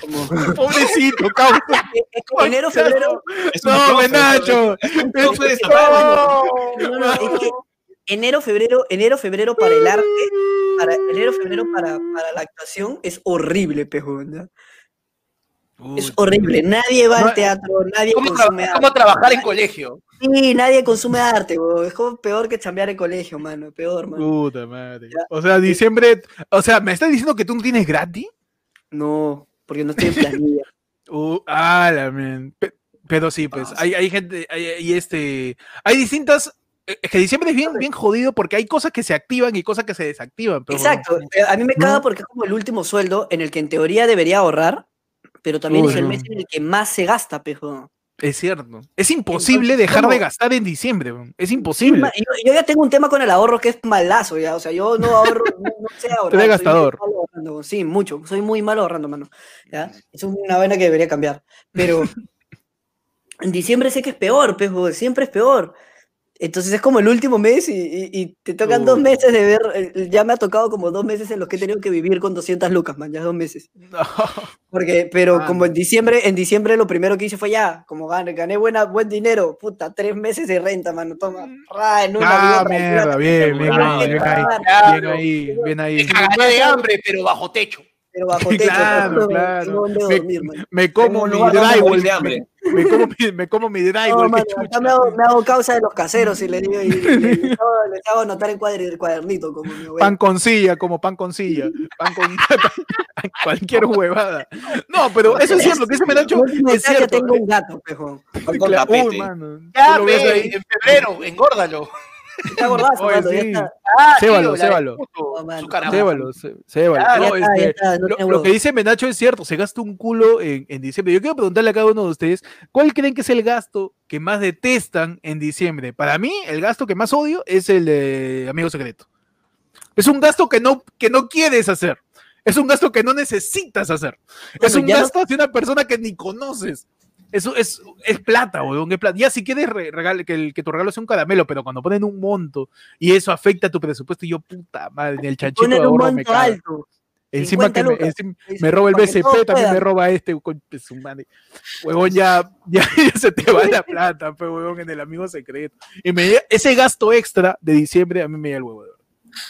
Como, Pobrecito, causa. es como enero, febrero, Es No, Menacho. no, no, es que enero, febrero, enero, febrero para el arte, para enero, febrero para, para la actuación es horrible, pejo, ¿ya? Es horrible, nadie va No, al teatro, nadie ¿Cómo, consume tra- cómo trabajar en colegio? Sí, nadie consume arte, weón. es como peor que chambear en colegio, mano, peor, mano. Puta madre. Ya. O sea, diciembre. O sea, ¿me estás diciendo que tú no tienes gratis? No, porque no estoy en planilla. Uh, ah, la. Pe- Pero sí, pues, hay, hay gente, hay, hay este, hay distintas, eh, es que diciembre es bien, bien jodido porque hay cosas que se activan y cosas que se desactivan. pero- Exacto, eh, a mí me caga porque es como el último sueldo en el que en teoría debería ahorrar, pero también Uy, es el mes en el que más se gasta, pejo. Es cierto. Es imposible Entonces, dejar de ¿cómo? gastar en diciembre, es imposible. yo, yo ya tengo un tema con el ahorro que es malazo, ya. O sea, yo no ahorro, no, no sé ahorrar. soy gastador. ahorrando, Sí, mucho. Soy muy malo ahorrando, mano. ¿ya? Es una vaina que debería cambiar. Pero en diciembre sé que es peor, pejo. Siempre es peor. Entonces es como el último mes y, y- y te tocan dos meses de ver. eh, Ya me ha tocado como dos meses en los que he tenido que vivir con 200 lucas, man. Ya dos meses. No. Porque, pero Ah, como en diciembre, en diciembre lo primero que hice fue ya, como gané, gané buena, buen dinero, puta, tres meses de renta, mano, toma, ra, en una Ah, mierda, bien, bien, bien, bien ahí, bien ahí. Me cagaré de hambre, pero bajo techo. Pero bajo techo, Claro, no, claro. no Me- man. Me como mi drywall, de me, hambre. me como mi, me como mi No, drywall, mano, qué acá me hago, me hago causa de los caseros y le digo, y, y- y les, hago, les hago anotar en cuader- el cuadernito, como mi abuelo. Pan con silla, como pan con silla. Pan con cualquier huevada. No, pero eso es cierto, lo que dice Menacho En última es instancia cierto. tengo un gato, pejo. Pan con Claro, uy, mano, Ya, lo ve, ahí. en febrero, engórdalo. Está gordazo, Oye, sí. Ah, Cébalo, de cébalo. Cébalo, cébalo. Este, lo, que dice Menacho es cierto, se gasta un culo en, en diciembre. Yo quiero preguntarle a cada uno de ustedes, ¿cuál creen que es el gasto que más detestan en diciembre? Para mí, el gasto que más odio es el de amigo secreto. Es un gasto que no, que no quieres hacer. Es un gasto que no necesitas hacer. es un ya no- gasto hacia una persona que ni conoces. Eso es, es plata, weón, es plata. Ya si quieres re- regale- que, el- que tu regalo sea un caramelo, pero cuando ponen un monto y eso afecta a tu presupuesto, y yo, puta madre, en el chanchito de ahorro me alto. Encima 50 que me, encima roba el BCP, también me roba este, su madre. Huevón, ya, ya, ya se te va la plata, pues, huevón, en el amigo secreto. Y me, ese gasto extra de diciembre a mí me da el huevo.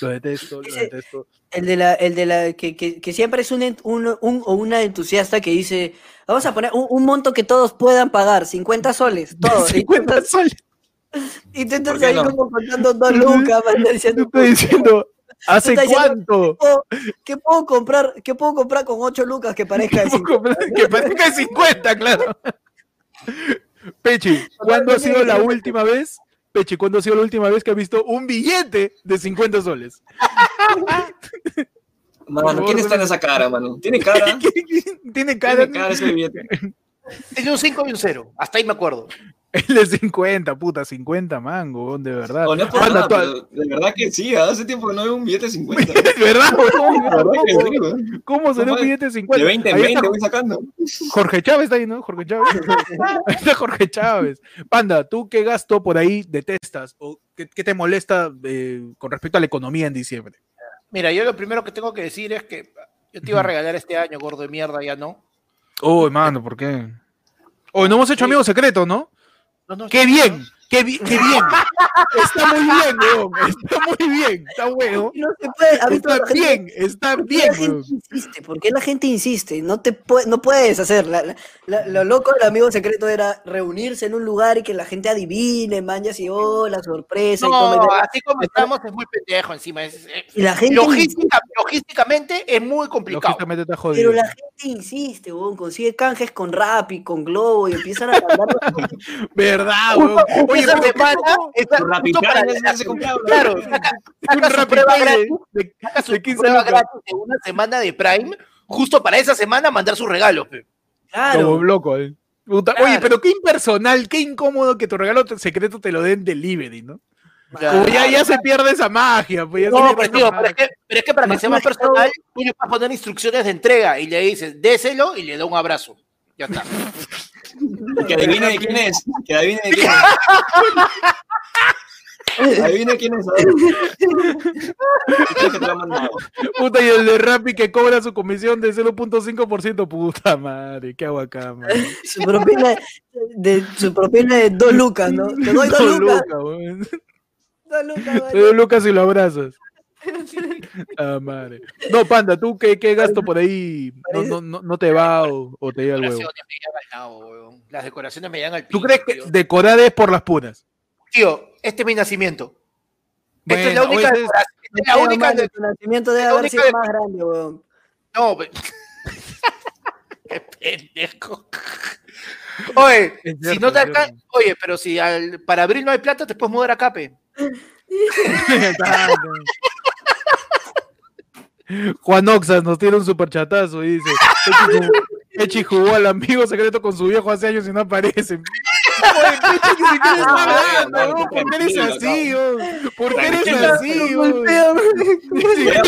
Lo detesto, lo detesto. El de la, el de la, que, que, que siempre es un, un, un- o una entusiasta que dice, vamos a poner un, un monto que todos puedan pagar, 50 soles, todos. Y 50 soles. Y tú estás ¿Por qué ahí no? como contando dos lucas, diciendo, estoy diciendo, ¿hace diciendo- cuánto? "Oh, ¿qué puedo comprar? ¿Qué puedo comprar con 8 lucas que parezca de 50? que parezca de 50, claro. Pechi, ¿cuándo ha sido la última vez? Pechi, ¿cuándo ha sido la última vez que has visto un billete de 50 soles? Mano, ¿quién está en esa cara, mano? ¿Tiene cara? Tiene cara. Tiene cara ese billete. Tiene un 5 y un 0. Hasta ahí me acuerdo. El de 50, puta, 50 mango, de verdad. No, no es por nada, pero de verdad que sí, hace tiempo que no veo un billete de 50. ¿De verdad? weón. ¿Cómo será un billete de 50? De 20 en Ahí 20 está voy sacando. Jorge Chávez está ahí, ¿no? Jorge Chávez. Ahí está Jorge Chávez. Panda, ¿tú qué gasto por ahí detestas o qué, qué te molesta eh, con respecto a la economía en diciembre? Mira, yo lo primero que tengo que decir es que yo te iba a regalar este año, gordo de mierda, ya no. Oh, hermano, ¿por qué? Hoy no hemos hecho Sí. amigo secreto, ¿no? No, no, ¡Qué bien! ¡Qué, bi- qué bien! Está muy bien, weón. Está muy bien. Está bueno. No se puede, a Está gente- bien, está ¿Por qué bien, la gente insiste? ¿Por qué la gente insiste? No te puede, no puedes hacer. La, la- La- lo loco del amigo secreto era reunirse en un lugar y que la gente adivine, man, y oh, la sorpresa. y todo, No, así como estamos es muy pendejo encima. es- es- y la gente logística- logísticamente es muy complicado. Está Pero la gente insiste, weón, consigue canjes con Rappi, con Globo y empiezan a mandar ¿Verdad, weón? Oye, esa pero ¿qué semana, Rappi justo. Claro, saca, su prueba gratis, de- saca su de 15 prueba lucas. gratis de una semana de Prime, justo para esa semana mandar su regalo. Claro. Como loco, eh. Puta, Claro. Oye, pero qué impersonal, qué incómodo que tu regalo secreto te lo den delivery, ¿no? Claro. Como ya, ya se pierde esa magia, pues ya No, pierde pero, tío, pero, es que, pero es que para que sea más más personal, tú le puedes poner instrucciones de entrega y le dices, déselo y le da un abrazo. Ya está. Que adivine de quién es. Que adivine de quién es. Adivine quién es. a ver. ¿Quién que te lo ha mandado? Puta, y el de Rappi que cobra su comisión de 0.5%, puta madre, qué hago acá, man. Su propina de, su propina de dos lucas, ¿no? Te doy dos Dos lucas. lucas. Dos lucas, Te vale. doy lucas y lo abrazas. Ah, madre. No, Panda, ¿tú qué, qué gasto por ahí no, no, no, no te va o, o te llega el huevo? Las decoraciones me llegan al ¿Tú pincho, crees que tío. decorar es por las puras? Tío, este es mi nacimiento. Esta es la Bueno, única oye, decoración. Esta es la Pero, única mano, de- tu nacimiento debe la haber única sido de- más grande, weón. No, pe- qué pendejo. Oye, Es si cierto, no te alcanza, cierto. oye, pero si al- para abril no hay plata, te puedes mudar a Cape. Juan Oxas nos tiene un superchatazo y dice: "Echi jugó- al amigo secreto con su viejo hace años y no aparece. Oye, Ah, hablando, no, ¿por qué eres así? ¿Por qué eres así, había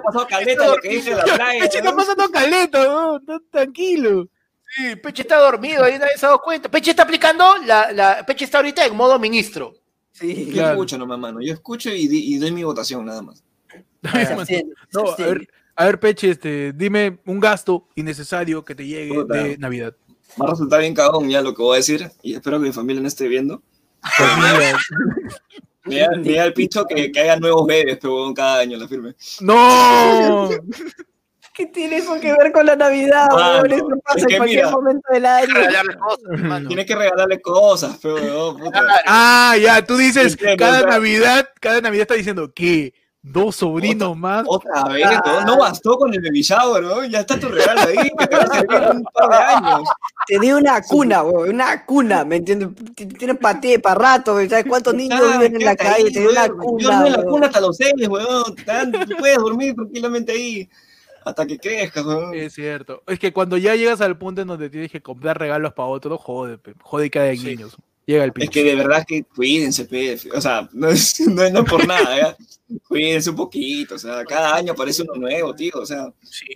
pasado, caleta lo que dije en la playa. Pechi está pasando caleta, tranquilo. Sí, Peche está dormido, ahí nadie se ha dado cuenta. Peche está aplicando, la, la, Peche está ahorita en modo ministro. Sí, Yo escucho nomás, mano. Yo escucho y doy mi votación nada más. No, a ver, a ver, Peche, este, dime un gasto innecesario que te llegue Puta. de Navidad. Va a resultar bien cagón ya lo que voy a decir y espero que mi familia no esté viendo. Pues mira, Me da, me da el pincho que, que haya nuevos bebés, pero cada año la firme. ¡No! ¿Qué tiene eso que ver con la Navidad, Mano, weón? Eso pasa es en que cualquier mira. momento del año. Regalarle cosas, hermano. Tienes que regalarle cosas, pero puta. Ah, ya, tú dices, cada Navidad, cada Navidad está diciendo que dos sobrinos más. Otra vez, todo. no bastó con el baby shower, ¿no? Ya está tu regalo ahí, que te va a servir en un par de años. Te di una cuna, weón, una cuna, ¿me entiendes? Tienes paté para rato, ¿sabes cuántos niños Ah, viven en la calle? ahí, Te di una weón. Yo cuna, dormí en la cuna hasta los seis, dan- Tú puedes dormir tranquilamente ahí hasta que crezcas, weón. Es cierto. Es que cuando ya llegas al punto en donde tienes que comprar regalos para otro, jode, jode que hay Sí. niños. Llega el Es pinche. que de verdad que cuídense, pe. O sea, no es, no es no por nada, ¿ya? Cuídense un poquito, o sea, cada año aparece uno nuevo, tío. O sea,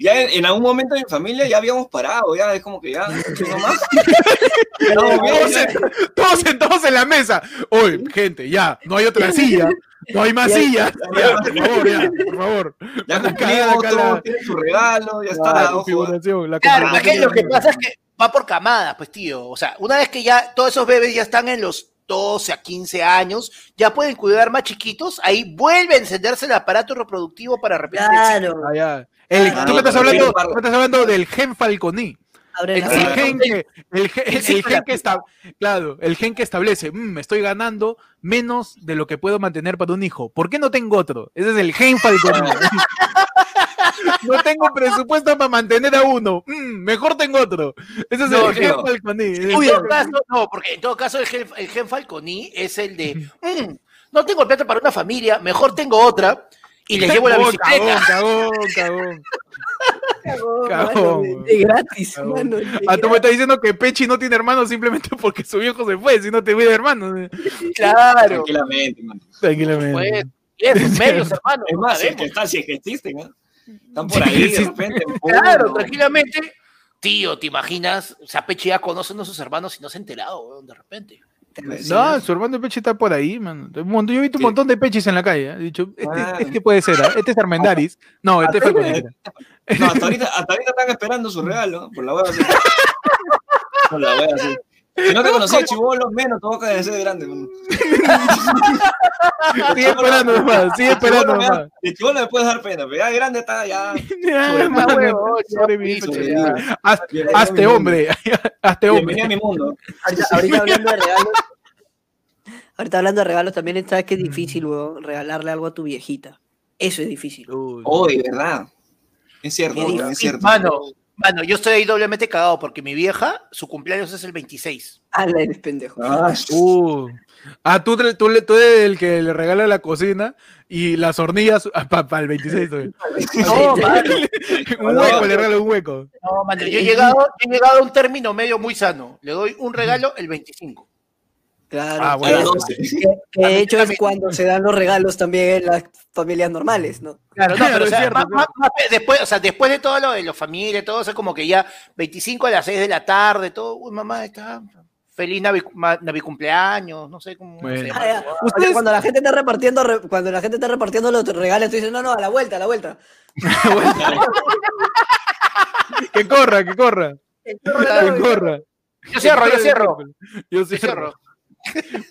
ya en, en algún momento en mi familia ya habíamos parado, ya es como que ya, no más. No, todos, ya. sen- todos sentados en la mesa. Oye, gente, ya, no hay otra silla. No hay más Ya- sillas. ya- Ya, por favor, ya, por favor. Ya la- tienen su regalo, ya la está, ojo. configuración, la Claro, es configuración. que lo que pasa es que va por camadas, pues tío. O sea, una vez que ya todos esos bebés ya están en los 12 a 15 años, ya pueden cuidar más chiquitos, ahí vuelve a encenderse el aparato reproductivo para repetir el. Claro, Ah, ya. El- Ah, tú me estás hablando, tú me estás hablando del gen falconí. Abre El gen que, el gen, el que está, claro, el gen que establece, "Mm, me estoy ganando menos de lo que puedo mantener para un hijo. ¿Por qué no tengo otro? Ese es el gen falconí. no tengo presupuesto para mantener a uno. Mm, mejor tengo otro. Ese es No, el gen no. falconí. En todo caso, no, porque en todo caso el gen, el gen Falconi es el de, "Mm, no tengo plata para una familia, mejor tengo otra y les llevo la bicicleta. Cagón, cagón, cagón. Cagón, Cagón, mano, de- gratis, Cagón. mano. de Ah, tú me estás diciendo que Pechi no tiene hermanos simplemente porque su viejo se fue, si no te de hermanos. Claro, Tranquilamente, man. Tranquilamente. pues, medios, hermano. Es más, si es que están, si es que existen, ¿no? Están por ahí, sí. de repente. Claro, tranquilamente. Tío, ¿te imaginas? O sea, Peche ya conoce a sus hermanos y no se ha enterado, de repente. No, su hermano de Pechi está por ahí, man. Yo he visto un Sí. montón de Pechis en la calle. ¿eh? He dicho, este, Ah. este puede ser, ¿ah? este es Armendaris. No, este es Falconera. No, hasta ahorita, hasta ahorita están esperando su regalo. Por la hueva así. Por la hueva así. Si no te conocí de chivolo, menos te boca de ser de grande. mano. Sigue esperando nomás, sigue esperando nomás. De chivolo me puedes dar pena, pero ya de grande está ya. Hazte a hombre, hazte hombre. Bienvenido a mi mundo. Ahorita, hablando de regalos. Ahorita hablando de regalos, también sabes que es difícil, weón, regalarle algo a tu viejita. Eso es difícil. Uy. Hoy, ¿verdad? Es cierto, es cierto. Mano, mano, yo estoy ahí doblemente cagado porque mi vieja, su cumpleaños es el 26. Ala, eres pendejo. Ah, Uh. Ah, tú, tú, le- tú eres el que le regala la cocina y las hornillas para el 26. todavía. No, mano, un hueco, le regalo un hueco. no, mano, yo he llegado, yo he llegado a un término medio muy sano. Le doy un regalo el 25. Claro. Ah, bueno. que- de hecho es cuando se dan los regalos también en las familias normales, ¿no? Claro, no, pero o es sea, cierto, más- es más- más- después, o sea, después de todo lo de los familias, todo eso, como que ya 25 a las 6 de la tarde, todo, uy, mamá, está feliz navicumpleaños, no sé cómo Bueno. se Ah, llama. sea, cuando la gente está repartiendo, re- cuando la gente está repartiendo los regalos, tú dices, no, no, a la vuelta, a la vuelta. Que corra, que corra. Que corra. Yo cierro, yo cierro. Yo Yo cierro.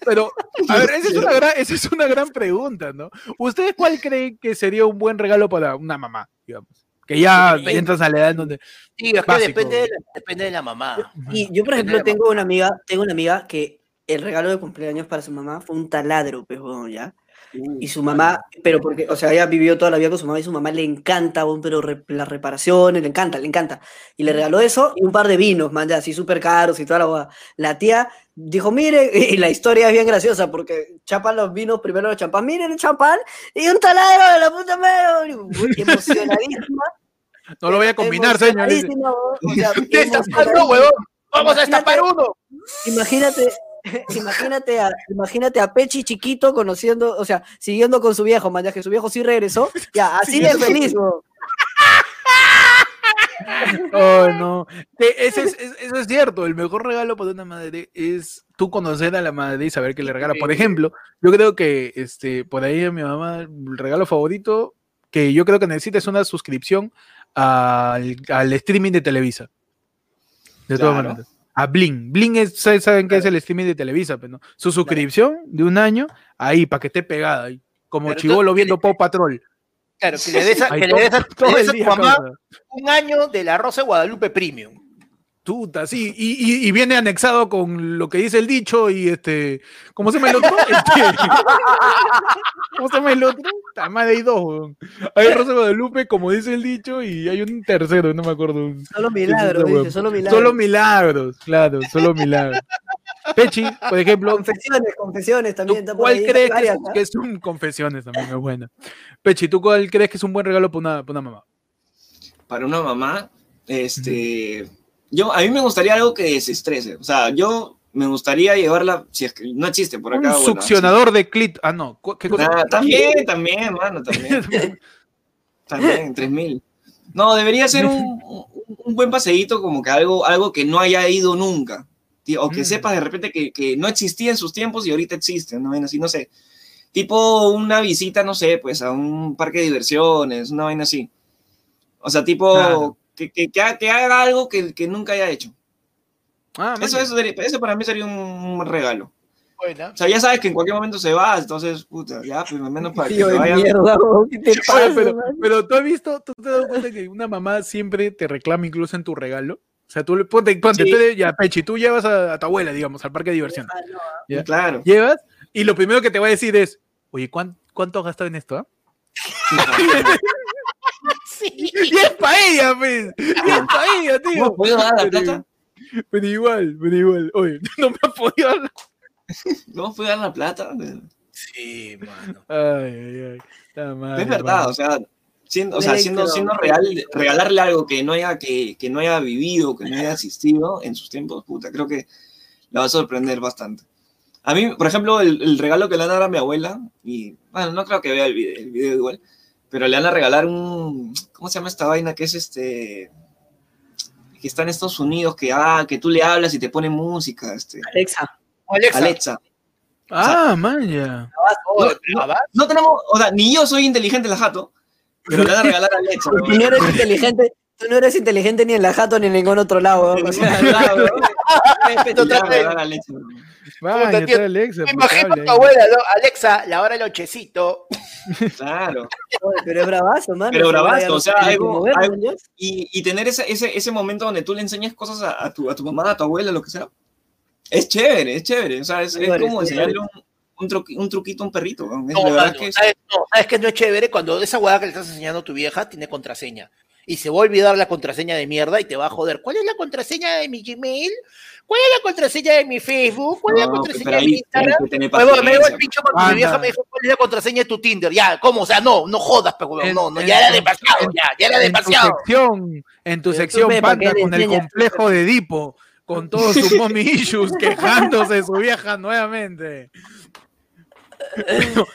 Pero, a ver, esa es, una gran, esa es una gran pregunta, ¿no? ¿Ustedes cuál creen que sería un buen regalo para una mamá, digamos? Que ya Depende. entras a la edad en donde... Sí, es que depende de, la, depende de la mamá. Y yo, por ejemplo, tengo una amiga, tengo una amiga que el regalo de cumpleaños para su mamá fue un taladro, pues, weón, ¿ya? Y su mamá, pero porque, o sea, ella vivió toda la vida con su mamá y su mamá le encanta, weón, pero re- las reparaciones, le encanta, le encanta. Y le regaló eso y un par de vinos, man, ya, así súper caros y toda la boda. La tía dijo, mire, y la historia es bien graciosa porque chapan los vinos, primero los champán, miren el champán y un taladro de la puta madre, emocionadísima. No lo voy a combinar, señor. o sea, Destapando, huevón. Vamos a destapar uno. Imagínate, imagínate a, imagínate a Pechi chiquito conociendo, o sea, siguiendo con su viejo, man, ya que su viejo sí regresó, ya, así de feliz. Oh, no. Es, es- eso es cierto. El mejor regalo para una madre es tú conocer a la madre y saber que le regala. Por ejemplo, yo creo que este, por ahí a mi mamá, el regalo favorito que yo creo que necesita es una suscripción al, al streaming de Televisa. De todas Claro. maneras. A Bling. Bling es, ¿sabes- saben qué es el streaming de Televisa, pero no. Su suscripción de un año, ahí, para que esté pegada ahí. Como chivolo viendo Pau Patrol. Claro, que le des a, que le todo- des a, todo le des a tu mamá un año de la Rosa de Guadalupe Premium. Tuta, sí, y, y- y viene anexado con lo que dice el dicho y este, ¿cómo se llama el otro? Este, ¿Cómo se llama el otro? Madre, hay dos, weón. Hay Rosa de Guadalupe, como dice el dicho, y hay un tercero, no me acuerdo. Solo milagros, dice, solo milagros. Solo milagros, claro, solo milagros. Pechi, por ejemplo, Confesiones, confesiones ¿tú también. por ¿cuál ahí, crees que es, varias, ¿ah? que es un confesiones también es buena? Pechi, ¿tú cuál crees que es un buen regalo para una, para una mamá? Para una mamá, este. Yo, a mí me gustaría algo que desestrese. O sea, yo me gustaría llevarla, si es que no existe por acá. un bueno, succionador de clit. Ah, no, ¿cu- ¿qué cosa? Ah, también, también, mano, también. También, 3000. No, debería ser un, un- un buen paseíto, como que algo, algo que no haya ido nunca. O que Mm. sepas de repente que, que no existía en sus tiempos y ahorita existe, ¿no? Vaina así, no sé. Tipo una visita, no sé, pues a un parque de diversiones, una vaina así. O sea, tipo Claro. que, que, que ha- que haga algo que, que nunca haya hecho. Ah, Eso, eso, sería- eso para mí sería un regalo. Buena. O sea, ya sabes que en cualquier momento se va, entonces, puta, ya, pues al menos para que se de vaya. mierda, weón, ¿qué te Oye, pasa, pero, pero tú has visto, tú te has dado cuenta que una mamá siempre te reclama incluso en tu regalo. O sea, tú le ponte, ponte, Sí. tú ya, Pechi, tú llevas a, a tu abuela, digamos, al parque de diversión. ¿ya? Claro. Llevas y lo primero que te va a decir es, oye, ¿cuán- ¿cuánto has gastado en esto? ah?" Y es para ella, pues. Y es para ella, tío. ¿No puedo dar la plata? Pero igual, pero igual. Oye, no me ha podido dar la- ¿No puedo dar la plata? Sí, mano. Ay, ay, ay. Está mal, es verdad, mano. o sea, siendo, o sea, siendo, siendo real, regalarle algo que no haya, que, que no haya vivido, que no haya asistido en sus tiempos, puta, creo que la va a sorprender bastante. A mí, por ejemplo, el, el regalo que le van a dar a mi abuela, y bueno, no creo que vea el video, el video igual, pero le van a regalar un, ¿cómo se llama esta vaina? Que es este, que está en Estados Unidos, que, ah, que tú le hablas y te pone música, este, Alexa. Alexa. Alexa. Ah, man, oh, No, tenemos, o sea, ni yo soy inteligente en la jato, pero le van a regalar a Alexa. Tú no eres inteligente, tú no eres inteligente ni en la jato ni en ningún otro lado. O sea, No leche, Me imagino a tu abuela, ¿no? Alexa, la hora del lonchecito. Claro. Pero es bravazo, mano. Pero bravazo, o sea. Y, y tener ese, ese, ese momento donde tú le enseñas cosas a, a tu, a tu mamá, a tu abuela, lo que sea, es chévere, es chévere. O sea, es, es como enseñarle un, un, truqui- un truquito a un perrito. ¿no? Es- No, la es que es- ¿sabes, no, ¿sabes que no es chévere? Cuando esa hueá que le estás enseñando a tu vieja tiene contraseña. Y se va a olvidar la contraseña de mierda y te va a joder. ¿Cuál es la contraseña de mi Gmail? ¿Cuál es la contraseña de mi Facebook? ¿Cuál es la No, contraseña pero de mi Instagram? tienes que tener Huevón, me dio el pincho cuando mi vieja me dijo cuál es la contraseña de tu Tinder. Ya, ¿cómo? O sea, no, no jodas, pero no, no, en- ya era demasiado, en- ya, ya era en tu demasiado. sección, en tu sección ve, ¿para panda con el complejo de Edipo, con todos sus mommy issues, quejándose de su vieja nuevamente.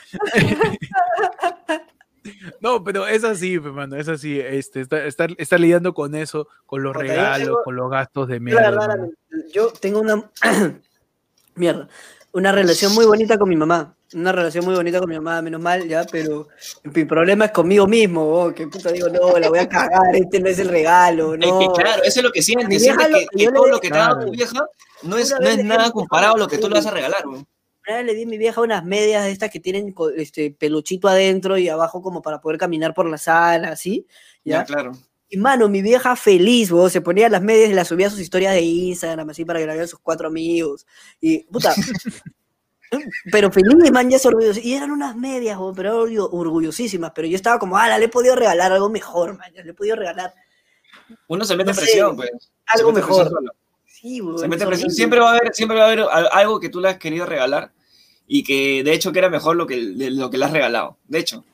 No, pero es así, hermano, es así. Este, está, está, está lidiando con eso, con los regalos, tengo- con los gastos de la mierda. verdad, yo tengo una mierda, una relación muy bonita con mi mamá, una relación muy bonita con mi mamá, menos mal ya, pero mi problema es conmigo mismo, oh, que puta digo, no, la voy a cagar, este no es el regalo, Es no. que claro, eso es lo que sientes. Sientes que, que yo le- todo lo que te ha dado Claro. tu vieja no es, no es nada comparado a lo que tú le vas a regalar. bro. Vez le di a mi vieja unas medias de estas que tienen este peluchito adentro y abajo como para poder caminar por la sala, así, Ya, ¿ya? claro. Y mano, mi vieja feliz, vos, se ponía las medias y las subía a sus historias de Instagram, así para que la vean sus cuatro amigos. Y, puta. pero feliz, man, ya se orgulloso. Y eran unas medias, vos, pero orgullo- orgullosísimas. Pero yo estaba como, ah, le he podido regalar algo mejor, man, ya le he podido regalar Uno se mete No sé, presión, pues. Se algo mejor. Sí, Se mete es presión. Siempre va a haber, siempre va a haber al- algo que tú le has querido regalar y que de hecho que era mejor lo que, lo que le has regalado. De hecho.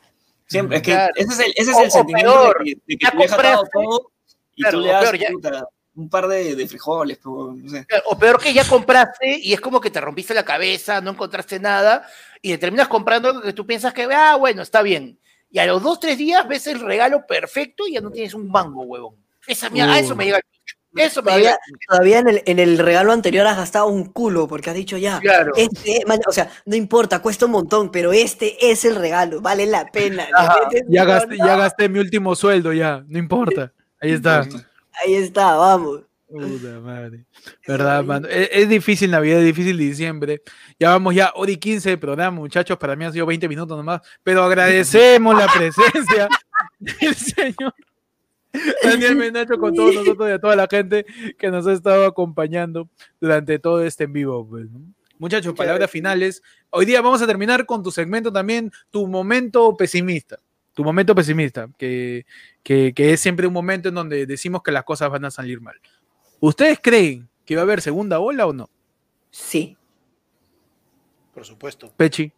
Siempre, es que Claro. ese es el, ese es el o sentimiento peor, de que, de que ya tu vieja te ha dado compraste. todo y Claro, tú le das peor, ya- puta, un par de, de frijoles, no sé. O peor que ya compraste y es como que te rompiste la cabeza, no encontraste nada y te terminas comprando algo que tú piensas que, ah, bueno, está bien. Y a los dos, tres días ves el regalo perfecto y ya no tienes un mango, huevón. Esa mierda, a eso me llega el. Eso Todavía, todavía en, el, en el regalo anterior has gastado un culo porque has dicho ya. Claro. Este, man, o sea, no importa, cuesta un montón, pero este es el regalo, vale la pena. Ya gasté, ya gasté mi último sueldo, ya, no importa. Ahí está. Ahí está, vamos. Puta madre. ¿Verdad, mano? Es, es difícil Navidad, es difícil diciembre. Ya vamos ya, hora y 15 de programa, muchachos. Para mí han sido 20 minutos nomás. Pero agradecemos la presencia del señor Daniel Menacho con todos nosotros y a toda la gente que nos ha estado acompañando durante todo este en vivo. pues, ¿no? Muchachos, Muchas palabras gracias. finales. Hoy día vamos a terminar con tu segmento también, tu momento pesimista. Tu momento pesimista, que, que, que es siempre un momento en donde decimos que las cosas van a salir mal. ¿Ustedes creen que va a haber segunda ola o no? Sí. Por supuesto. Pechi,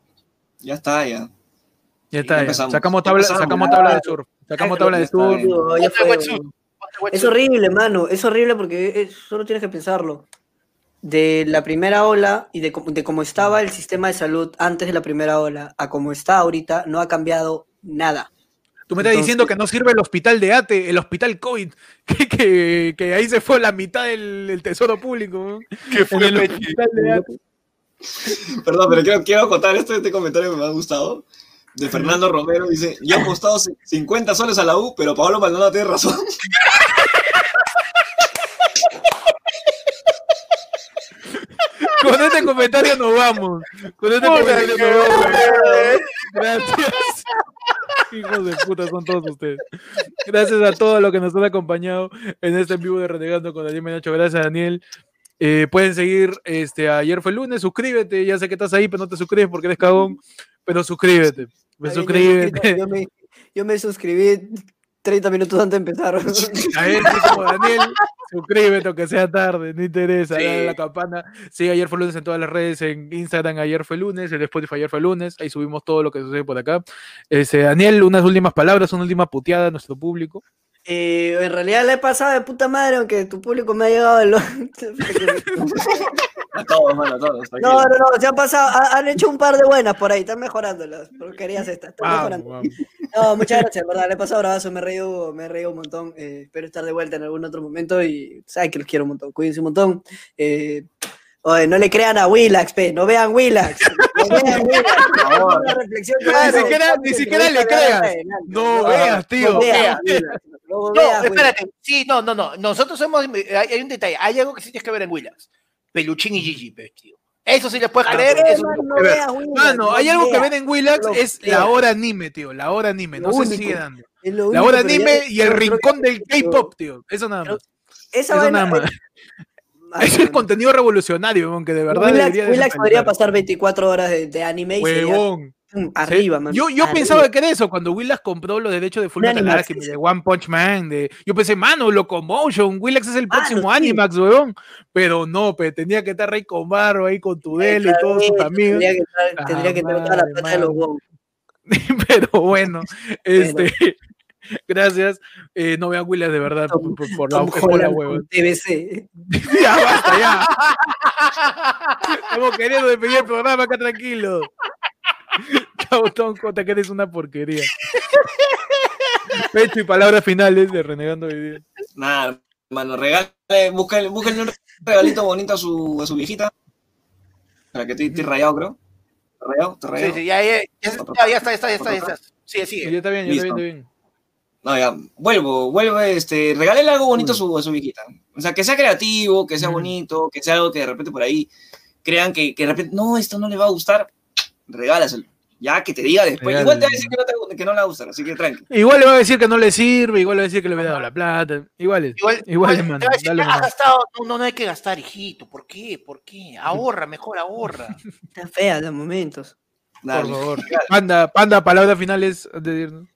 Ya está, ya. ya está. ya. Sacamos tabla, sacamos tabla de surf. Sacamos tabla de fue, wetsuit. Es horrible, mano. Es horrible porque es- solo tienes que pensarlo. De la primera ola y de, cómo- de cómo estaba el sistema de salud antes de la primera ola a cómo está ahorita, no ha cambiado nada. Tú me estás Entonces- diciendo que no sirve el hospital de ATE, el hospital COVID, que, que, que ahí se fue la mitad del, del tesoro público. ¿no? En el hospital de ATE. Perdón, pero quiero, quiero contar este, este comentario que me ha gustado. De Fernando Romero dice: Yo he apostado 50 soles a la U, pero Pablo Maldonado tiene razón. Con este comentario nos vamos. Con este comentario nos vamos. Gracias. Hijos de puta son todos ustedes. Gracias a todos los que nos han acompañado en este en vivo de Renegando con Daniel Menacho. Gracias, Daniel. Eh, pueden seguir este ayer fue el lunes, suscríbete, ya sé que estás ahí, pero no te suscribes porque eres cagón, pero suscríbete, pues bien, suscríbete. Yo me, yo me suscribí 30 minutos antes de empezar. A ver, sí, como Daniel, suscríbete aunque sea tarde, no interesa, dale a la Sí. campana. Sí, ayer fue lunes en todas las redes, en Instagram ayer fue lunes, en Spotify ayer fue lunes, ahí subimos todo lo que sucede por acá. Este, Daniel, unas últimas palabras, una última puteada a nuestro público. Eh, en realidad la he pasado de puta madre, aunque tu público me ha llegado de lo... A todos, mano, a todos. No, no, no, se han pasado, ha- han hecho un par de buenas por ahí, están mejorando las porquerías estas, están Vamos, mejorando. vamos. No, muchas gracias, verdad, le he pasado bravazo, me he reído, me he reído un montón, eh, espero estar de vuelta en algún otro momento y saben que los quiero un montón, cuídense un montón. Eh, oye, no le crean a Willax, pe, no vean Willax, no vean Willax, Por favor. Ni siquiera- ni siquiera le creas. No veas, tío. no veas, Willax. Luego No, veas, güey. espérate. Sí, no, no, no. Nosotros hemos. Hay, hay un detalle. Hay algo que sí tienes que ver en Willax. Peluchín y Gigi, pues, tío. Eso sí les puedes creer. Eso man, sí no veas, güey, Mano, no hay algo que ven en Willax, es la hora anime, tío. La hora anime. No único. sigue dando. La hora anime y el rincón del K-pop, tío. Eso nada más. Esa vaina es contenido revolucionario, aunque de verdad Willax, podría pasar 24 horas de, de anime y Huevón. Sí. arriba, man. Yo, yo arriba. pensaba que era eso, cuando Willax compró los derechos de Full Metal Animax, sí. de One Punch Man, de... yo pensé, mano, Locomotion, Willax es el próximo sí. Animax, weón. Pero no, pe, tenía que estar Rey con Barro ahí con Tudel y todos sus amigos. Tendría que tendría que entrar toda la plata de los huevos. Pero bueno, este, gracias. Eh, no vean Willax de verdad Tom- por, la, Tom por la hueva. TBC. Ya basta, ya. Estamos queriendo despedir el programa acá tranquilo. Chao, Tonco, te quedes una porquería. Pecho y palabras finales de Renegando Vivir. Nada, mano, regale, búscale, búscale un regalito bonito a su, a su viejita. Para que estoy, estoy rayado, creo. ¿Está rayado? ¿Está Sí, rayado? sí, ya, ya, ya, ya, ya está, ya está, ya está, ya está. Sigue, Ya sigue. está bien, ya está bien, está bien. No, ya, vuelvo, vuelvo, este, regálele algo bonito a su, a su viejita. O sea, que sea creativo, que sea bonito, que sea algo que de repente por ahí crean que, que de repente, no, esto no le va a gustar, regálaselo. Ya que te diga después. Igual te va a decir que no, te- que no le va a gustar, así que tranqui. Igual le va a decir que no le sirve, igual le va a decir que le había dado la plata. Igual es. Igual, Igual, igual mano, te va a decir, dale "Ah, nomás". has gastado. No, no, hay que gastar, hijito. ¿Por qué? ¿Por qué? Ahorra, mejor ahorra. Está fea los momentos. Por favor. Panda, panda, palabras finales antes de irnos.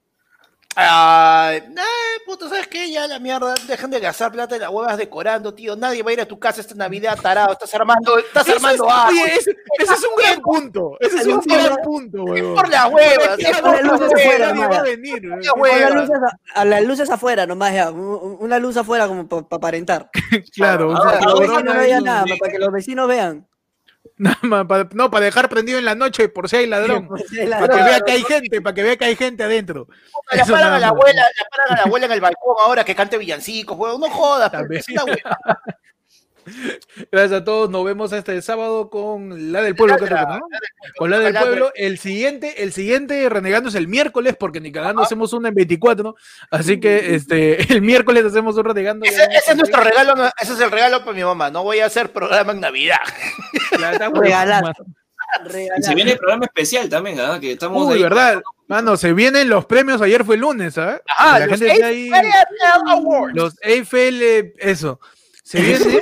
Ay, nah, puto, ¿sabes qué? Ya la mierda, dejen de gastar plata en las huevas decorando, tío. Nadie va a ir a tu casa esta Navidad, tarado. Estás armando, estás armando es- oye, ese, ese es un gran punto. Ese es un gran punto, huevón. por las huevas, por las luces afuera, Nadie va a venir. las luces, afuera nomás ya. Una luz afuera como para aparentar. Claro, un Para que los vecinos vean nada, para no, para dejar prendido en la noche por si hay ladrón. Pues, Para que vea que hay gente, para que vea que hay gente adentro. La paran a la abuela, la paran a la abuela en el balcón ahora que cante villancicos, huevón. No jodas, pero También. es una. Gracias a todos. Nos vemos este sábado con la del pueblo. Con la del Con la pueblo. El siguiente, el siguiente renegando es el miércoles, porque ni cagando hacemos una en 24, ¿no? Así que este, el miércoles hacemos un renegando. Ese, ese es nuestro regalo, ese es el regalo para mi mamá. No voy a hacer programa en Navidad. Y Regalar. se viene el programa especial también, ¿ah? Que estamos Uy, ahí. verdad. Mano, se vienen los premios. Ayer fue el lunes, ¿sabes? Ajá, la los gente está ahí. AFL Awards. Los AFL, eso. Se viene.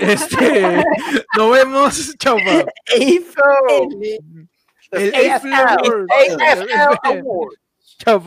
este, nos vemos. Chao. El AFL Awards. Chao.